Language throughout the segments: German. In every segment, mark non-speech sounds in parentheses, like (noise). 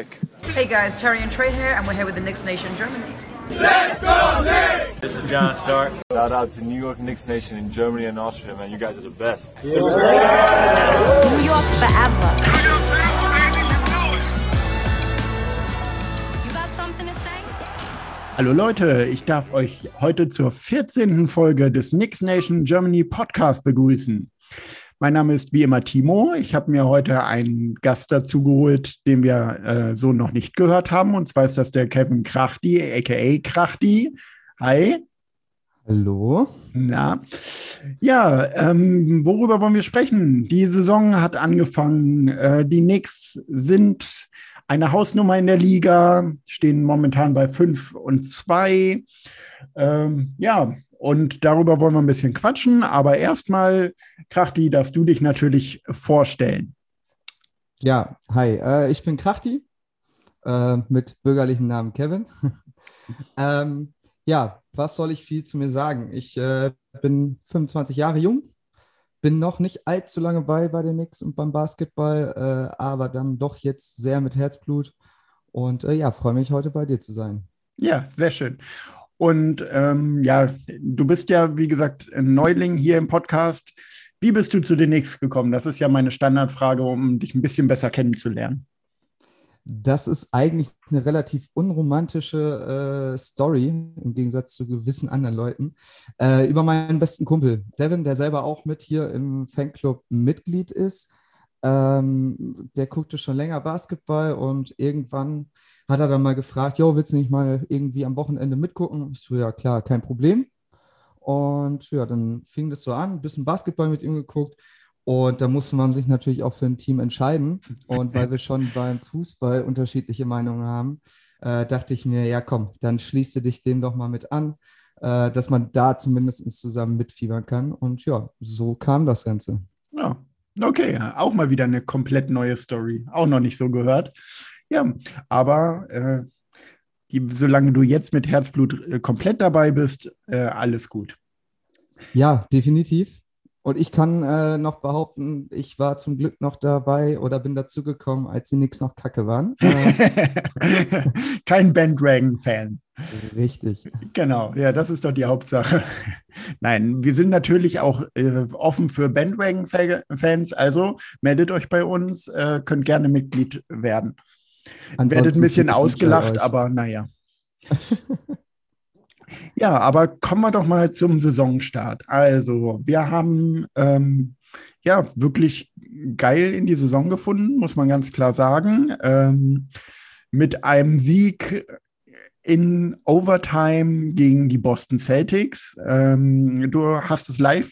Nick. Hey guys, Terry and Trey here, and we're here with the Knicks Nation Germany. Let's go Knicks! This is John Stark. Shout out to New York Knicks Nation in Germany and Austria, man. You guys are the best. New York forever. You got something to say? Hallo Leute, ich darf euch heute zur 14. Folge des Knicks Nation Germany Podcast begrüßen. Mein Name ist wie immer Timo. Ich habe mir heute einen Gast dazu geholt, den wir äh, so noch nicht gehört haben. Und zwar ist das der Kevin Krachti, aka Krachti. Hi. Hallo. Na, ja, ähm, worüber wollen wir sprechen? Die Saison hat angefangen. Äh, die Knicks sind eine Hausnummer in der Liga, stehen momentan bei 5 und 2. Ähm, ja, und darüber wollen wir ein bisschen quatschen. Aber erstmal, Krachti, darfst du dich natürlich vorstellen. Ja, hi, äh, ich bin Krachti äh, mit bürgerlichem Namen Kevin. (laughs) ähm, ja, was soll ich viel zu mir sagen? Ich äh, bin 25 Jahre jung, bin noch nicht allzu lange bei bei den Knicks und beim Basketball, äh, aber dann doch jetzt sehr mit Herzblut und äh, ja, freue mich heute bei dir zu sein. Ja, sehr schön. Und ähm, ja, du bist ja, wie gesagt, ein Neuling hier im Podcast. Wie bist du zu den Knicks gekommen? Das ist ja meine Standardfrage, um dich ein bisschen besser kennenzulernen. Das ist eigentlich eine relativ unromantische äh, Story im Gegensatz zu gewissen anderen Leuten. Äh, über meinen besten Kumpel, Devin, der selber auch mit hier im Fanclub Mitglied ist. Ähm, der guckte schon länger Basketball und irgendwann hat er dann mal gefragt, jo, willst du nicht mal irgendwie am Wochenende mitgucken? Ich so, ja klar, kein Problem. Und ja, dann fing das so an, ein bisschen Basketball mit ihm geguckt. Und da musste man sich natürlich auch für ein Team entscheiden. Und weil wir schon (laughs) beim Fußball unterschiedliche Meinungen haben, äh, dachte ich mir, ja komm, dann schließt du dich dem doch mal mit an, äh, dass man da zumindest zusammen mitfiebern kann. Und ja, so kam das Ganze. Ja, okay, auch mal wieder eine komplett neue Story. Auch noch nicht so gehört. Ja, aber äh, die, solange du jetzt mit Herzblut äh, komplett dabei bist, äh, alles gut. Ja, definitiv. Und ich kann äh, noch behaupten, ich war zum Glück noch dabei oder bin dazugekommen, als sie nix noch kacke waren. (laughs) Äh, Kein Bandwagon-Fan. Richtig. Genau, ja, das ist doch die Hauptsache. Nein, wir sind natürlich auch äh, offen für Bandwagon-Fans, also meldet euch bei uns, äh, könnt gerne Mitglied werden. Ansonsten Werdet ein bisschen ausgelacht, aber naja. (laughs) ja, aber kommen wir doch mal zum Saisonstart. Also, wir haben ähm, ja wirklich geil in die Saison gefunden, muss man ganz klar sagen. Ähm, mit einem Sieg in Overtime gegen die Boston Celtics. Ähm, du hast es live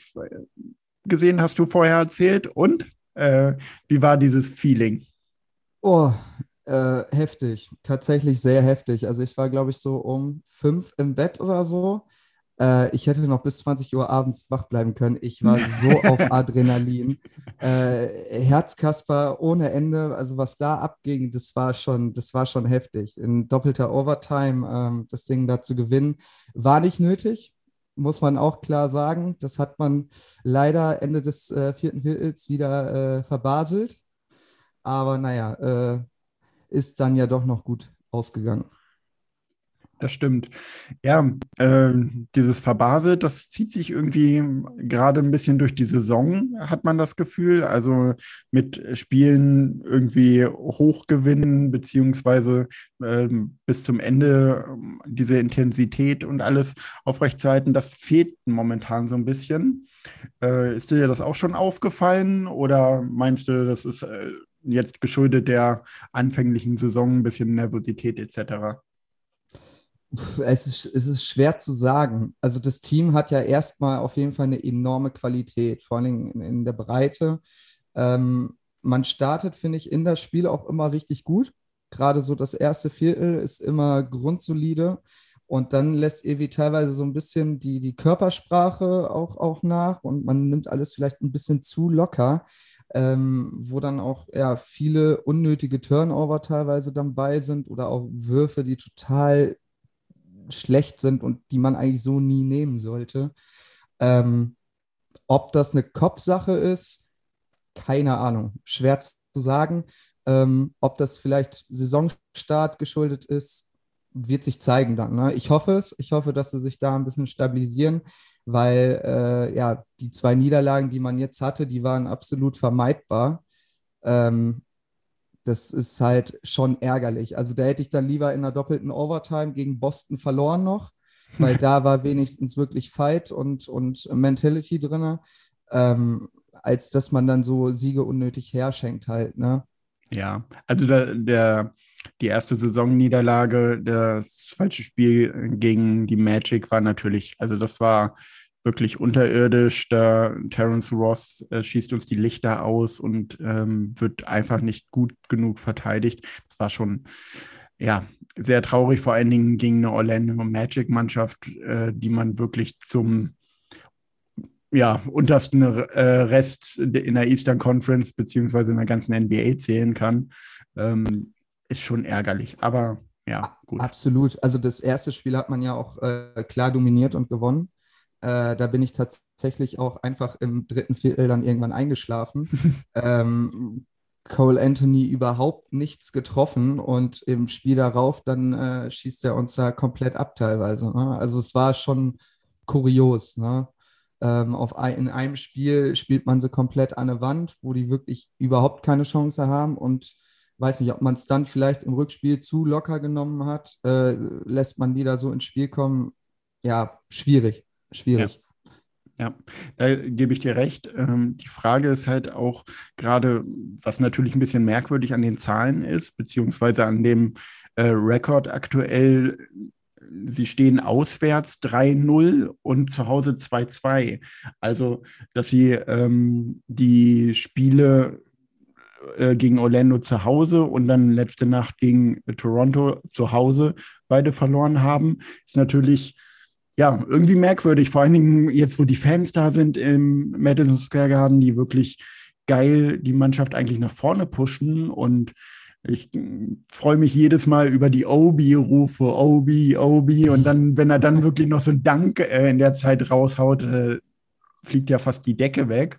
gesehen, hast du vorher erzählt. Und äh, wie war dieses Feeling? Oh, äh, heftig, tatsächlich sehr heftig. Also ich war, glaube ich, so um fünf im Bett oder so. Äh, ich hätte noch bis 20 Uhr abends wach bleiben können. Ich war (laughs) so auf Adrenalin. Äh, Herzkasper ohne Ende. Also was da abging, das war schon, das war schon heftig. In doppelter Overtime ähm, das Ding da zu gewinnen, war nicht nötig. Muss man auch klar sagen. Das hat man leider Ende des äh, vierten Viertels wieder äh, verbaselt. Aber naja, äh, ist dann ja doch noch gut ausgegangen. Das stimmt. Ja, äh, dieses Verbaselt, das zieht sich irgendwie gerade ein bisschen durch die Saison, hat man das Gefühl. Also mit Spielen irgendwie hochgewinnen, beziehungsweise äh, bis zum Ende ähm, diese Intensität und alles aufrechtzuerhalten, das fehlt momentan so ein bisschen. Äh, ist dir das auch schon aufgefallen oder meinst du, das ist äh, jetzt geschuldet der anfänglichen Saison, ein bisschen Nervosität etc.? Es ist, es ist schwer zu sagen. Also das Team hat ja erstmal auf jeden Fall eine enorme Qualität, vor allem in, in der Breite. Ähm, man startet, finde ich, in das Spiel auch immer richtig gut. Gerade so das erste Viertel ist immer grundsolide. Und dann lässt Evi teilweise so ein bisschen die, die Körpersprache auch, auch nach und man nimmt alles vielleicht ein bisschen zu locker ähm, wo dann auch ja, viele unnötige Turnover teilweise dabei sind oder auch Würfe, die total schlecht sind und die man eigentlich so nie nehmen sollte. Ähm, ob das eine Kopfsache ist, keine Ahnung, schwer zu sagen. Ähm, ob das vielleicht Saisonstart geschuldet ist, wird sich zeigen dann. Ne? Ich hoffe es. Ich hoffe, dass sie sich da ein bisschen stabilisieren, weil äh, ja, die zwei Niederlagen, die man jetzt hatte, die waren absolut vermeidbar. Ähm, das ist halt schon ärgerlich. Also da hätte ich dann lieber in einer doppelten Overtime gegen Boston verloren noch, weil (laughs) da war wenigstens wirklich Fight und, und Mentality drin, ähm, als dass man dann so Siege unnötig herschenkt halt, ne? Ja, also der, der, die erste Saisonniederlage, das falsche Spiel gegen die Magic war natürlich, also das war wirklich unterirdisch. Da Terence Ross äh, schießt uns die Lichter aus und ähm, wird einfach nicht gut genug verteidigt. Das war schon ja sehr traurig, vor allen Dingen gegen eine Orlando Magic-Mannschaft, äh, die man wirklich zum ja, untersten äh, Rest in der Eastern Conference beziehungsweise in der ganzen NBA zählen kann, ähm, ist schon ärgerlich. Aber ja, gut. Absolut. Also das erste Spiel hat man ja auch äh, klar dominiert und gewonnen. Äh, da bin ich tatsächlich auch einfach im dritten Viertel dann irgendwann eingeschlafen. (laughs) ähm, Cole Anthony überhaupt nichts getroffen und im Spiel darauf dann äh, schießt er uns da komplett ab teilweise. Ne? Also es war schon kurios. Ne? Ähm, auf ein, in einem Spiel spielt man sie komplett an der Wand, wo die wirklich überhaupt keine Chance haben und weiß nicht, ob man es dann vielleicht im Rückspiel zu locker genommen hat, äh, lässt man die da so ins Spiel kommen. Ja, schwierig schwierig. Ja. ja. da gebe ich dir recht. Ähm, die Frage ist halt auch gerade, was natürlich ein bisschen merkwürdig an den Zahlen ist, beziehungsweise an dem äh, Rekord aktuell. Sie stehen auswärts 3-0 und zu Hause 2-2. Also, dass sie ähm, die Spiele äh, gegen Orlando zu Hause und dann letzte Nacht gegen Toronto zu Hause beide verloren haben, ist natürlich ja, irgendwie merkwürdig. Vor allen Dingen jetzt, wo die Fans da sind im Madison Square Garden, die wirklich geil die Mannschaft eigentlich nach vorne pushen und ich freue mich jedes Mal über die Obi-Rufe, Obi, Obi. Und dann, wenn er dann (laughs) wirklich noch so ein Dank äh, in der Zeit raushaut, äh, fliegt ja fast die Decke weg.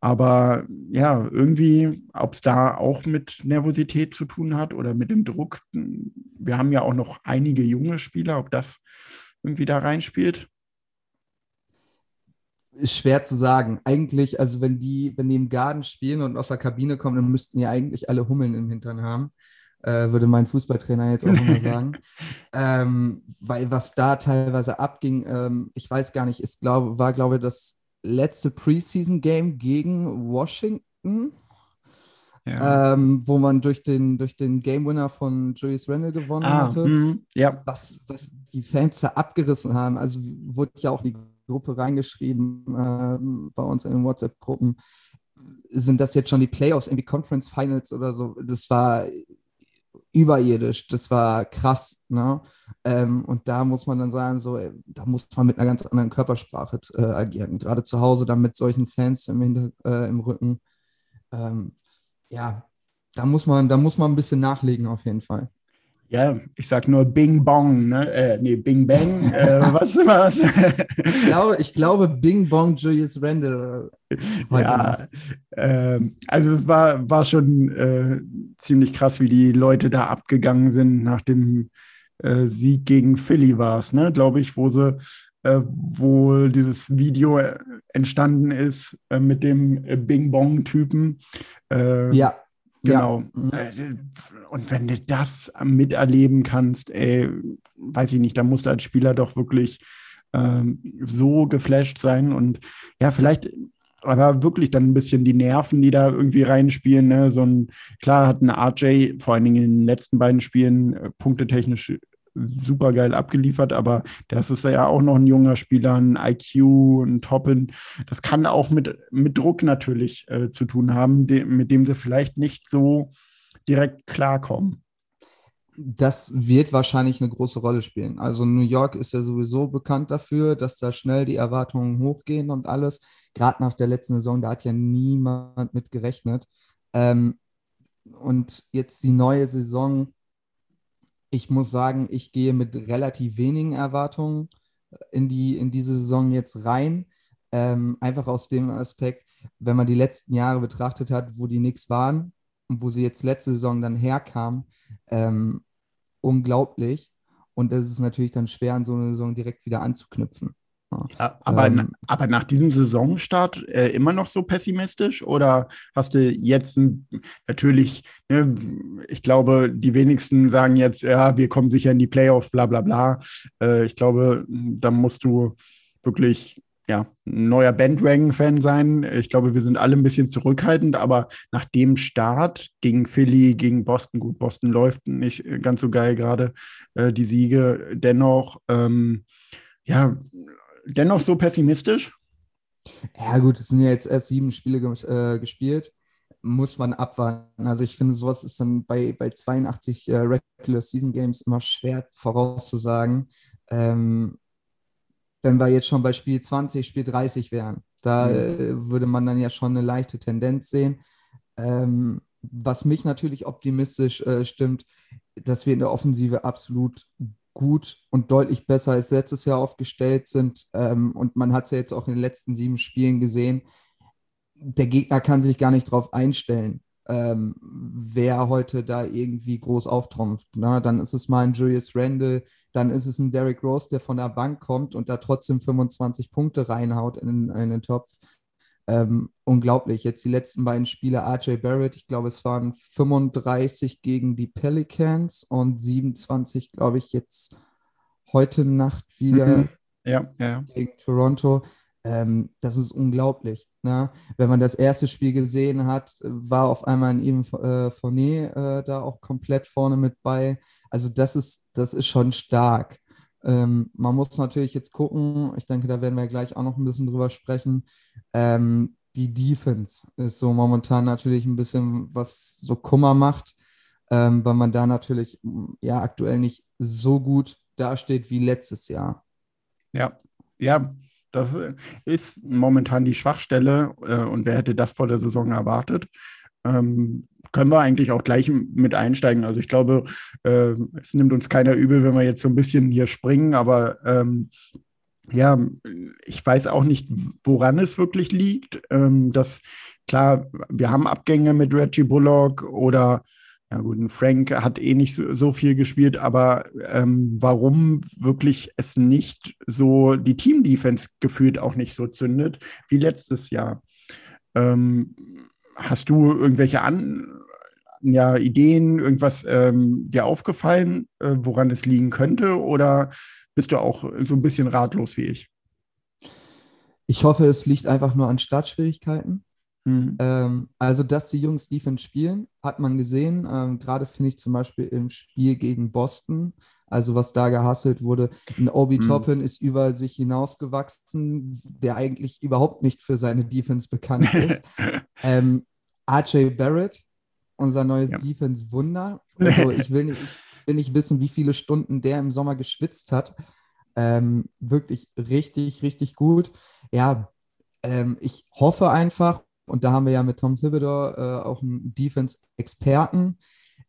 Aber ja, irgendwie, ob es da auch mit Nervosität zu tun hat oder mit dem Druck. Wir haben ja auch noch einige junge Spieler, ob das irgendwie da reinspielt? Ist schwer zu sagen. Eigentlich, also wenn die, wenn die im Garten spielen und aus der Kabine kommen, dann müssten ja eigentlich alle Hummeln im Hintern haben. Äh, würde mein Fußballtrainer jetzt auch immer (laughs) sagen. ähm, weil was da teilweise abging, ähm, ich weiß gar nicht, ist, glaub, war, glaube ich, das letzte Preseason-Game gegen Washington ja. ähm, wo man durch den, durch den Game Winner von Julius Randle gewonnen ah, hatte. Mh, ja. Was, was die Fans da abgerissen haben. Also wurde ja auch in die Gruppe reingeschrieben äh, bei uns in den WhatsApp-Gruppen. Sind das jetzt schon die Playoffs, irgendwie Conference Finals oder so? Das war überirdisch, das war krass. Ne? Ähm, und da muss man dann sagen, so, da muss man mit einer ganz anderen Körpersprache äh, agieren. Gerade zu Hause dann mit solchen Fans im, Hinter äh, im Rücken. Ähm, ja, da muss man, da muss man ein bisschen nachlegen auf jeden Fall. Ja, ich sag nur Bing Bong, ne? Äh, nee, Bing Bang. äh, (laughs) was was? ich, glaube, ich glaube Bing Bong Julius Randall. ja, äh, also es war, war schon äh, ziemlich krass, wie die Leute da abgegangen sind nach dem äh, Sieg gegen Philly war es, ne? Glaube ich, wo sie äh, wo dieses Video äh, entstanden ist äh, mit dem Bing Bong-Typen. Äh, ja. Genau. Ja. Äh, und wenn du das miterleben kannst, ey, weiß ich nicht, da musst du als Spieler doch wirklich ähm, so geflasht sein und ja, vielleicht aber wirklich dann ein bisschen die Nerven, die da irgendwie reinspielen. Ne? So ein, klar hat ein RJ vor allen Dingen in den letzten beiden Spielen äh, punktetechnisch super geil abgeliefert, aber das ist ja auch noch ein junger Spieler, ein IQ, ein Toppen. Das kann auch mit, mit Druck natürlich äh, zu tun haben, de mit dem sie vielleicht nicht so direkt klarkommen. Das wird wahrscheinlich eine große Rolle spielen. Also New York ist ja sowieso bekannt dafür, dass da schnell die Erwartungen hochgehen und alles. Gerade nach der letzten Saison, da hat ja niemand mit gerechnet. Ähm, und jetzt die neue Saison, ich muss sagen, ich gehe mit relativ wenigen Erwartungen in, die, in diese Saison jetzt rein. Ähm, einfach aus dem Aspekt, wenn man die letzten Jahre betrachtet hat, wo die Knicks waren, wo sie jetzt letzte Saison dann herkam, ähm, unglaublich. Und es ist natürlich dann schwer, an so eine Saison direkt wieder anzuknüpfen. Ja, aber, Ähm, aber nach diesem Saisonstart äh, immer noch so pessimistisch oder hast du jetzt ein, natürlich, ne, ich glaube, die wenigsten sagen jetzt, ja, wir kommen sicher in die Playoffs, bla bla bla. Äh, ich glaube, da musst du wirklich ja, ein neuer Bandwagon-Fan sein. Ich glaube, wir sind alle ein bisschen zurückhaltend, aber nach dem Start gegen Philly, gegen Boston, gut, Boston läuft nicht ganz so geil gerade, äh, die Siege, dennoch, ähm, ja, dennoch so pessimistisch? Ja, gut, es sind ja jetzt erst sieben Spiele äh, gespielt. Muss man abwarten. Also, ich finde, sowas ist dann bei, bei 82 äh, Regular Season Games immer schwer vorauszusagen. Ähm, wenn wir jetzt schon bei Spiel 20, Spiel 30 wären, da äh, würde man dann ja schon eine leichte Tendenz sehen. Ähm, was mich natürlich optimistisch äh, stimmt, dass wir in der Offensive absolut gut und deutlich besser als letztes Jahr aufgestellt sind. Ähm, und man hat es ja jetzt auch in den letzten sieben Spielen gesehen. Der Gegner kann sich gar nicht darauf einstellen, ähm, wer heute da irgendwie groß auftrumpft. Ne? Dann ist es mal ein Julius Randle, dann ist es ein Derrick Rose, der von der Bank kommt und da trotzdem 25 Punkte reinhaut in, in den Topf. Ähm, unglaublich. Jetzt die letzten beiden Spiele, RJ Barrett, ich glaube, es waren 35 gegen die Pelicans und 27, glaube ich, jetzt heute Nacht wieder Mhm. Ja, ja, gegen Toronto. Ähm, das ist unglaublich. Ne? Wenn man das erste Spiel gesehen hat, war auf einmal ein Even äh, Fournier äh, da auch komplett vorne mit bei. Also das ist, das ist schon stark. Ähm, man muss natürlich jetzt gucken, ich denke, da werden wir gleich auch noch ein bisschen drüber sprechen. Ähm, die Defense ist so momentan natürlich ein bisschen, was so Kummer macht, ähm, weil man da natürlich ja aktuell nicht so gut dasteht wie letztes Jahr. Ja, ja, das äh, ist momentan die Schwachstelle äh, und wer hätte das vor der Saison erwartet? Ähm, können wir eigentlich auch gleich mit einsteigen. Also ich glaube, äh, es nimmt uns keiner übel, wenn wir jetzt so ein bisschen hier springen, aber ähm, ja, ich weiß auch nicht, woran es wirklich liegt. Ähm, dass klar, wir haben Abgänge mit Reggie Bullock oder ja gut, Frank hat eh nicht so, so viel gespielt, aber ähm, warum wirklich es nicht so die Team-Defense gefühlt auch nicht so zündet wie letztes Jahr? Ähm, hast du irgendwelche An ja, Ideen, irgendwas ähm, dir aufgefallen, äh, woran es liegen könnte? Oder bist du auch so ein bisschen ratlos wie ich? Ich hoffe, es liegt einfach nur an Startschwierigkeiten. Mhm. Ähm, also, dass die Jungs Defense spielen, hat man gesehen. Ähm, Gerade finde ich zum Beispiel im Spiel gegen Boston, also was da gehasselt wurde. Ein Obi Mhm. Toppin ist über sich hinausgewachsen, der eigentlich überhaupt nicht für seine Defense bekannt (laughs) ist. ähm, RJ Barrett, unser neues Ja. Defense-Wunder. Also (laughs) ich will nicht, ich will nicht wissen, wie viele Stunden der im Sommer geschwitzt hat. Ähm, wirklich richtig, richtig gut. Ja, ähm, ich hoffe einfach, und da haben wir ja mit Tom Thibodeau äh, auch einen Defense-Experten,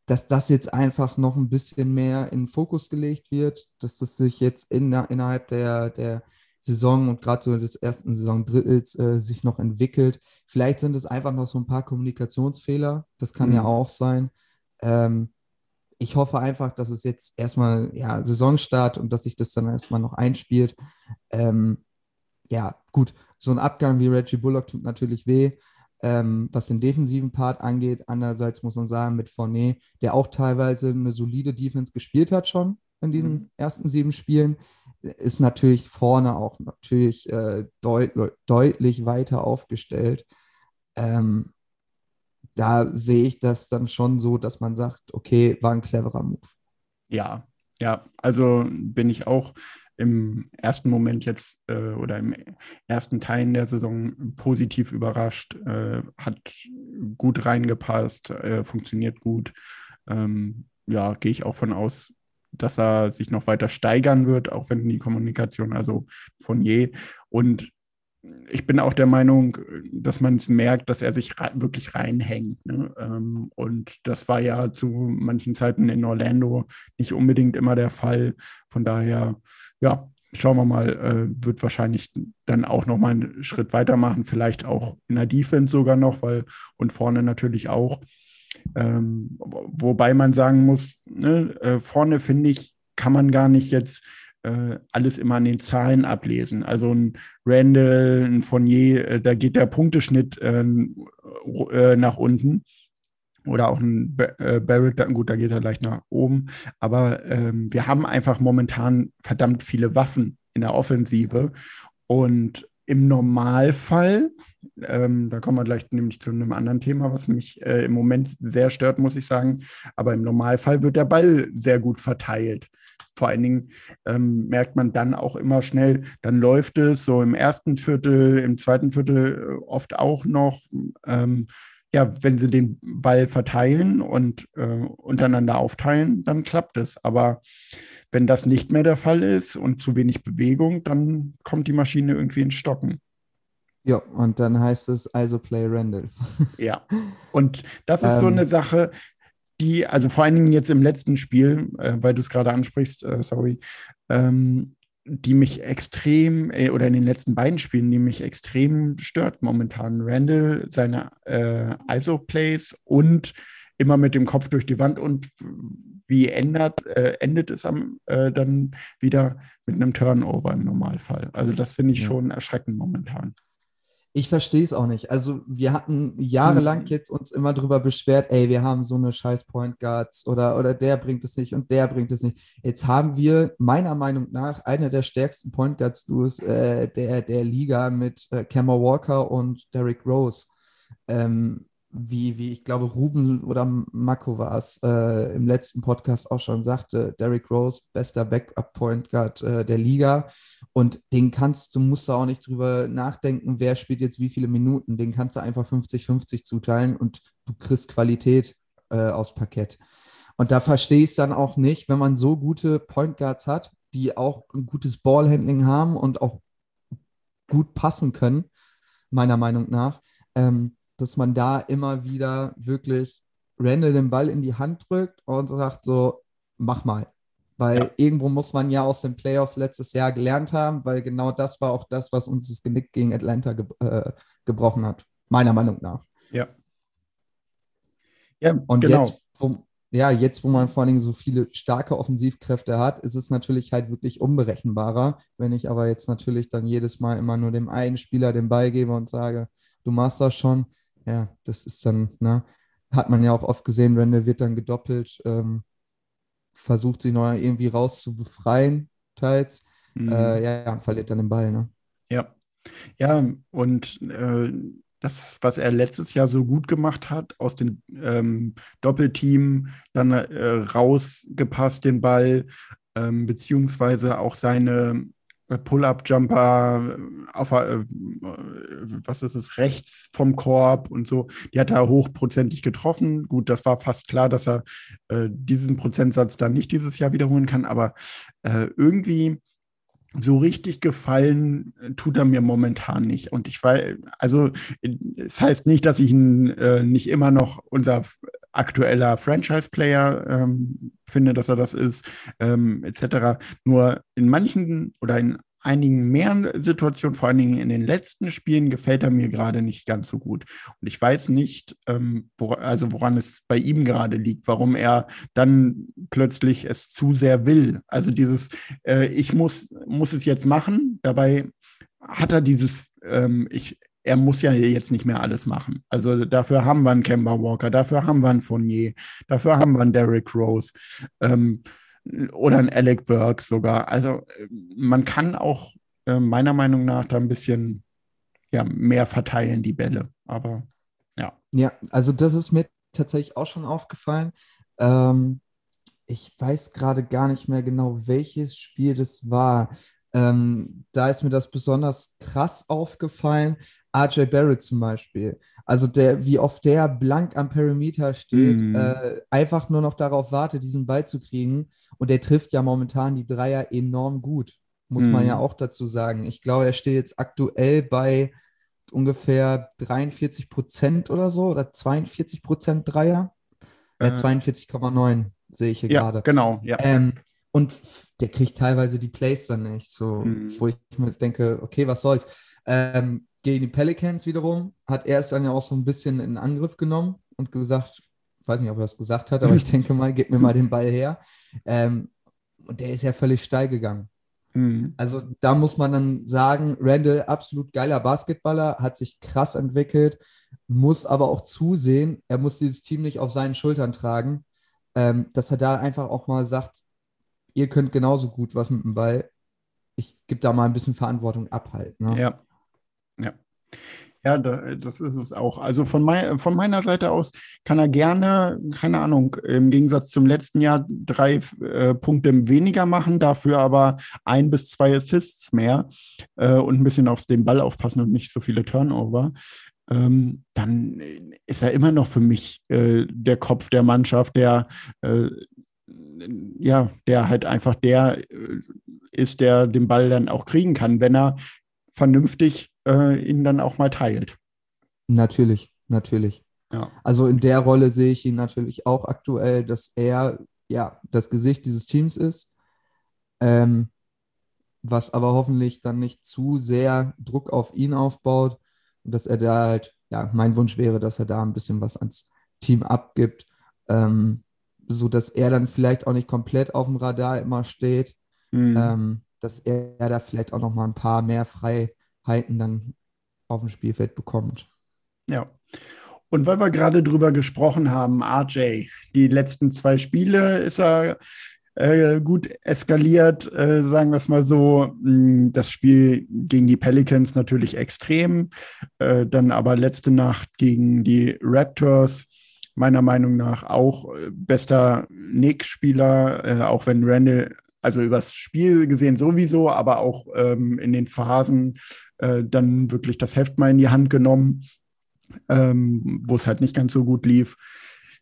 dass das jetzt einfach noch ein bisschen mehr in den Fokus gelegt wird, dass das sich jetzt in, innerhalb der, der Saison und gerade so des ersten Saisondrittels äh, sich noch entwickelt. Vielleicht sind es einfach noch so ein paar Kommunikationsfehler, das kann Mhm. ja auch sein. Ähm, ich hoffe einfach, dass es jetzt erstmal ja, Saisonstart und dass sich das dann erstmal noch einspielt. Ähm, ja, gut, so ein Abgang wie Reggie Bullock tut natürlich weh, ähm, was den defensiven Part angeht. Andererseits muss man sagen, mit Fournet, der auch teilweise eine solide Defense gespielt hat schon in diesen Mhm. ersten sieben Spielen, ist natürlich vorne auch natürlich äh, deut deutlich weiter aufgestellt. Ähm, da sehe ich das dann schon so, dass man sagt, okay, war ein cleverer Move. Ja, ja, also bin ich auch im ersten Moment jetzt äh, oder im ersten Teil der Saison positiv überrascht, äh, hat gut reingepasst, äh, funktioniert gut. Ähm, ja, gehe ich auch von aus, dass er sich noch weiter steigern wird, auch wenn die Kommunikation, also von je. Und ich bin auch der Meinung, dass man es merkt, dass er sich wirklich reinhängt. Ne? Ähm, und das war ja zu manchen Zeiten in Orlando nicht unbedingt immer der Fall. Von daher, ja, schauen wir mal, äh, wird wahrscheinlich dann auch noch mal einen Schritt weitermachen, vielleicht auch in der Defense sogar noch, weil und vorne natürlich auch. Ähm, wobei man sagen muss, ne, äh, vorne finde ich, kann man gar nicht jetzt äh, alles immer an den Zahlen ablesen. Also ein Randall, ein Fournier, äh, da geht der Punkteschnitt äh, äh, nach unten. Oder auch ein äh, Barrett, gut, da geht er leicht nach oben. Aber ähm, wir haben einfach momentan verdammt viele Waffen in der Offensive. Und im Normalfall, ähm, da kommen wir gleich nämlich zu einem anderen Thema, was mich äh, im Moment sehr stört, muss ich sagen. Aber im Normalfall wird der Ball sehr gut verteilt. Vor allen Dingen ähm, merkt man dann auch immer schnell, dann läuft es so im ersten Viertel, im zweiten Viertel äh, oft auch noch. Ähm, ja, wenn sie den Ball verteilen und äh, untereinander aufteilen, dann klappt es. Aber wenn das nicht mehr der Fall ist und zu wenig Bewegung, dann kommt die Maschine irgendwie ins Stocken. Ja, und dann heißt es also Play Randall. (laughs) ja, und das ist ähm, so eine Sache, die, also vor allen Dingen jetzt im letzten Spiel, äh, weil du es gerade ansprichst, äh, sorry, ähm, die mich extrem, äh, oder in den letzten beiden Spielen, die mich extrem stört momentan. Randall, seine äh, ISO-Plays und immer mit dem Kopf durch die Wand und wie ändert, äh, endet es am, äh, dann wieder mit einem Turnover im Normalfall. Also das finde ich ja. schon erschreckend momentan. Ich verstehe es auch nicht. Also wir hatten jahrelang mhm. jetzt uns immer darüber beschwert, ey, wir haben so eine scheiß Point Guards oder, oder der bringt es nicht und der bringt es nicht. Jetzt haben wir meiner Meinung nach eine der stärksten Point Guards Duos äh, der, der Liga mit äh, Kemba Walker und Derrick Rose. Ähm, wie, wie ich glaube, Ruben oder Mako war es äh, im letzten Podcast auch schon sagte, Derrick Rose, bester Backup-Point Guard äh, der Liga. Und den kannst du, musst du auch nicht drüber nachdenken, wer spielt jetzt wie viele Minuten. Den kannst du einfach 50-50 zuteilen und du kriegst Qualität äh, aufs Parkett. Und da verstehe ich es dann auch nicht, wenn man so gute Point Guards hat, die auch ein gutes Ballhandling haben und auch gut passen können, meiner Meinung nach. Ähm, dass man da immer wieder wirklich Randall den Ball in die Hand drückt und sagt so, mach mal. Weil ja. irgendwo muss man ja aus den Playoffs letztes Jahr gelernt haben, weil genau das war auch das, was uns das Genick gegen Atlanta ge äh, gebrochen hat, meiner Meinung nach. Ja. Ja, und genau. jetzt, wo, ja, jetzt, wo man vor allen Dingen so viele starke Offensivkräfte hat, ist es natürlich halt wirklich unberechenbarer. Wenn ich aber jetzt natürlich dann jedes Mal immer nur dem einen Spieler den Ball gebe und sage, du machst das schon, ja, das ist dann, ne, hat man ja auch oft gesehen, Randall wird dann gedoppelt, ähm, versucht sich noch irgendwie raus zu befreien, teils. Mhm. Äh, ja, ja, verliert dann den Ball, ne? Ja. Ja, und äh, das, was er letztes Jahr so gut gemacht hat, aus dem ähm, Doppelteam dann äh, rausgepasst, den Ball, ähm, beziehungsweise auch seine Pull-up-Jumper äh, äh, was ist es, rechts vom Korb und so. Die hat er hochprozentig getroffen. Gut, das war fast klar, dass er äh, diesen Prozentsatz dann nicht dieses Jahr wiederholen kann, aber äh, irgendwie so richtig gefallen äh, tut er mir momentan nicht. Und ich weiß, also es heißt nicht, dass ich ihn äh, nicht immer noch unser aktueller Franchise-Player ähm, finde, dass er das ist, ähm, etc. Nur in manchen oder in einigen mehr Situationen, vor allen Dingen in den letzten Spielen, gefällt er mir gerade nicht ganz so gut. Und ich weiß nicht, ähm, wo, also woran es bei ihm gerade liegt, warum er dann plötzlich es zu sehr will. Also dieses, äh, ich muss, muss es jetzt machen, dabei hat er dieses, ähm, ich, er muss ja jetzt nicht mehr alles machen. Also dafür haben wir einen Kemba Walker, dafür haben wir einen Fournier, dafür haben wir einen Derrick Rose. Ähm, oder ein Alec Burke sogar. Also man kann auch äh, meiner Meinung nach da ein bisschen ja, mehr verteilen, die Bälle. Aber ja. Ja, also das ist mir tatsächlich auch schon aufgefallen. Ähm, ich weiß gerade gar nicht mehr genau, welches Spiel das war. Ähm, da ist mir das besonders krass aufgefallen. RJ Barrett zum Beispiel. Also der, wie oft der blank am Perimeter steht, mm. äh, einfach nur noch darauf wartet, diesen Ball zu kriegen. Und der trifft ja momentan die Dreier enorm gut, muss mm. man ja mhm. auch dazu sagen. Ich glaube, er steht jetzt aktuell bei ungefähr 43 Prozent oder so oder 42 Prozent Dreier. Äh, 42,9 sehe ich hier ja, gerade. Genau, ja. Ähm, und der kriegt teilweise die Plays dann nicht, so, mm. wo ich mir denke, okay, was soll's. Ähm, gegen die Pelicans wiederum hat er es dann ja auch so ein bisschen in Angriff genommen und gesagt, weiß nicht, ob er das gesagt hat, aber ich (laughs) denke mal, gib mir mal den Ball her. Ähm, und der ist ja völlig steil gegangen. Mhm. Also da muss man dann sagen, Randall, absolut geiler Basketballer, hat sich krass entwickelt, muss aber auch zusehen, er muss dieses Team nicht auf seinen Schultern tragen, ähm, dass er da einfach auch mal sagt, ihr könnt genauso gut was mit dem Ball. Ich gebe da mal ein bisschen Verantwortung ab halt. Ne? Ja. Ja. Ja, da, das ist es auch. Also von, mein, von meiner Seite aus kann er gerne, keine Ahnung, im Gegensatz zum letzten Jahr drei äh, Punkte weniger machen, dafür aber ein bis zwei Assists mehr äh, und ein bisschen auf den Ball aufpassen und nicht so viele Turnover. Ähm, dann ist er immer noch für mich äh, der Kopf der Mannschaft, der äh, ja, der halt einfach der äh, ist, der den Ball dann auch kriegen kann, wenn er vernünftig äh, ihn dann auch mal teilt. Natürlich, natürlich. Ja. Also in der Rolle sehe ich ihn natürlich auch aktuell, dass er ja das Gesicht dieses Teams ist, ähm, was aber hoffentlich dann nicht zu sehr Druck auf ihn aufbaut und dass er da halt, ja, mein Wunsch wäre, dass er da ein bisschen was ans Team abgibt, ähm, so dass er dann vielleicht auch nicht komplett auf dem Radar immer steht, Mhm. ähm, dass er da vielleicht auch noch mal ein paar mehr Freiheiten dann auf dem Spielfeld bekommt. Ja. Und weil wir gerade drüber gesprochen haben, RJ, die letzten zwei Spiele ist er äh, gut eskaliert, äh, sagen wir es mal so. Mh, Das Spiel gegen die Pelicans natürlich extrem, äh, dann aber letzte Nacht gegen die Raptors. Meiner Meinung nach auch äh, bester Nick-Spieler, äh, auch wenn Randall, also übers Spiel gesehen sowieso, aber auch ähm, in den Phasen äh, dann wirklich das Heft mal in die Hand genommen ähm, wo es halt nicht ganz so gut lief.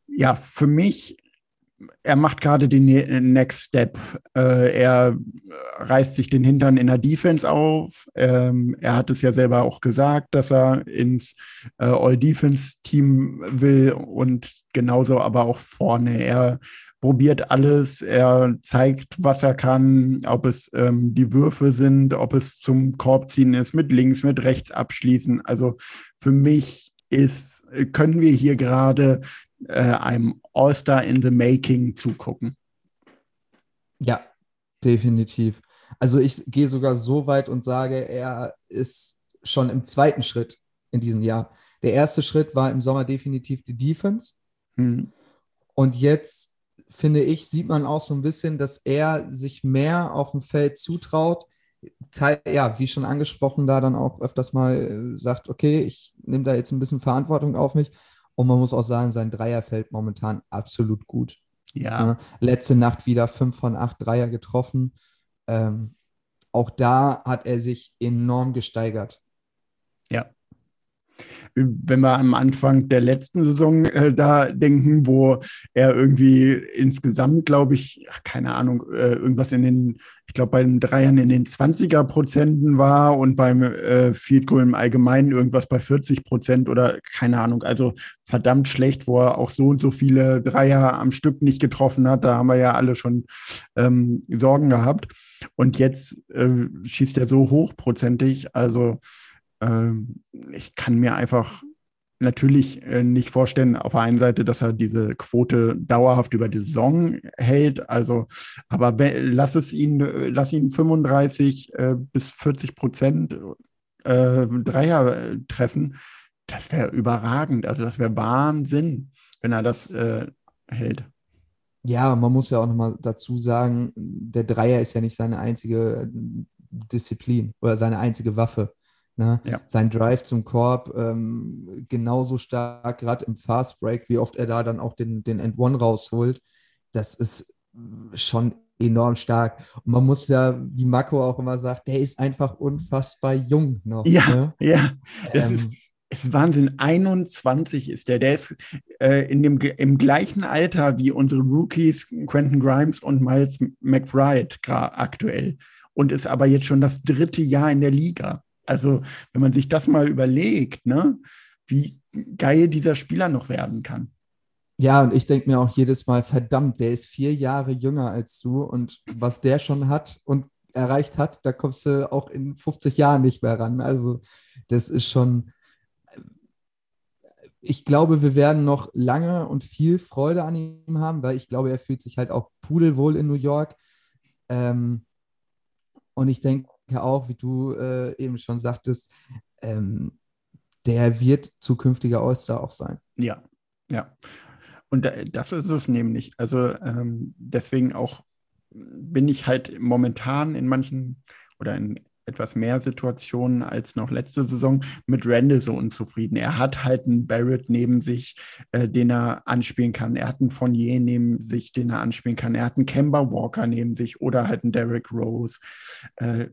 Ja, für mich, er macht gerade den ne Next Step. Äh, er reißt sich den Hintern in der Defense auf. Ähm, er hat es ja selber auch gesagt, dass er ins äh, All-Defense-Team will und genauso aber auch vorne. Er probiert alles, er zeigt, was er kann, ob es ähm, die Würfe sind, ob es zum Korb ziehen ist, mit links, mit rechts abschließen. Also für mich ist, können wir hier gerade äh, einem All-Star in the Making zugucken. Ja, definitiv. Also ich gehe sogar so weit und sage, er ist schon im zweiten Schritt in diesem Jahr. Der erste Schritt war im Sommer definitiv die Defense. Hm. Und jetzt, finde ich, sieht man auch so ein bisschen, dass er sich mehr auf dem Feld zutraut. Teil, ja, wie schon angesprochen, da dann auch öfters mal äh, sagt, okay, ich nehme da jetzt ein bisschen Verantwortung auf mich. Und man muss auch sagen, sein Dreier fällt momentan absolut gut. Ja. Ja, letzte Nacht wieder fünf von acht Dreier getroffen. Ähm, auch da hat er sich enorm gesteigert. Ja. Wenn wir am Anfang der letzten Saison äh, da denken, wo er irgendwie insgesamt, glaube ich, ach, keine Ahnung, äh, irgendwas in den, ich glaube, bei den Dreiern in den 20er Prozenten war und beim äh, Field Goal im Allgemeinen irgendwas bei 40 Prozent oder keine Ahnung, also verdammt schlecht, wo er auch so und so viele Dreier am Stück nicht getroffen hat. Da haben wir ja alle schon ähm, Sorgen gehabt. Und jetzt äh, schießt er so hochprozentig, also ich kann mir einfach natürlich äh, nicht vorstellen, auf der einen Seite, dass er diese Quote dauerhaft über die Saison hält. Also, aber lass es ihn, äh, lass ihn 35 äh, bis 40 Prozent Dreier treffen. Das wäre überragend. Also, das wäre Wahnsinn, wenn er das hält. Ja, man muss ja auch nochmal dazu sagen, der Dreier ist ja nicht seine einzige Disziplin oder seine einzige Waffe. Ne? Ja. Sein Drive zum Korb ähm, genauso stark, gerade im Fast Break, wie oft er da dann auch den, den End One rausholt. Das ist schon enorm stark. Und man muss ja, wie Mako auch immer sagt, der ist einfach unfassbar jung noch. Ja, Ne? ja. Das Ähm, ist, ist Wahnsinn. 21 ist der. Der ist äh, in dem, im gleichen Alter wie unsere Rookies Quentin Grimes und Miles McBride aktuell und ist aber jetzt schon das dritte Jahr in der Liga. Also, wenn man sich das mal überlegt, ne, wie geil dieser Spieler noch werden kann. Ja, und ich denke mir auch jedes Mal, verdammt, der ist vier Jahre jünger als du und was der schon hat und erreicht hat, da kommst du auch in 50 Jahren nicht mehr ran. Also das ist schon, ich glaube, wir werden noch lange und viel Freude an ihm haben, weil ich glaube, er fühlt sich halt auch pudelwohl in New York. Ähm, und ich denke auch, wie du äh, eben schon sagtest, ähm, der wird zukünftiger All-Star auch sein. Ja, ja. Und das ist es nämlich. Also ähm, deswegen auch bin ich halt momentan in manchen oder in etwas mehr Situationen als noch letzte Saison mit Randall so unzufrieden. Er hat halt einen Barrett neben sich, äh, den er anspielen kann. Er hat einen Fournier neben sich, den er anspielen kann. Er hat einen Kemba Walker neben sich oder halt einen Derrick Rose. Äh,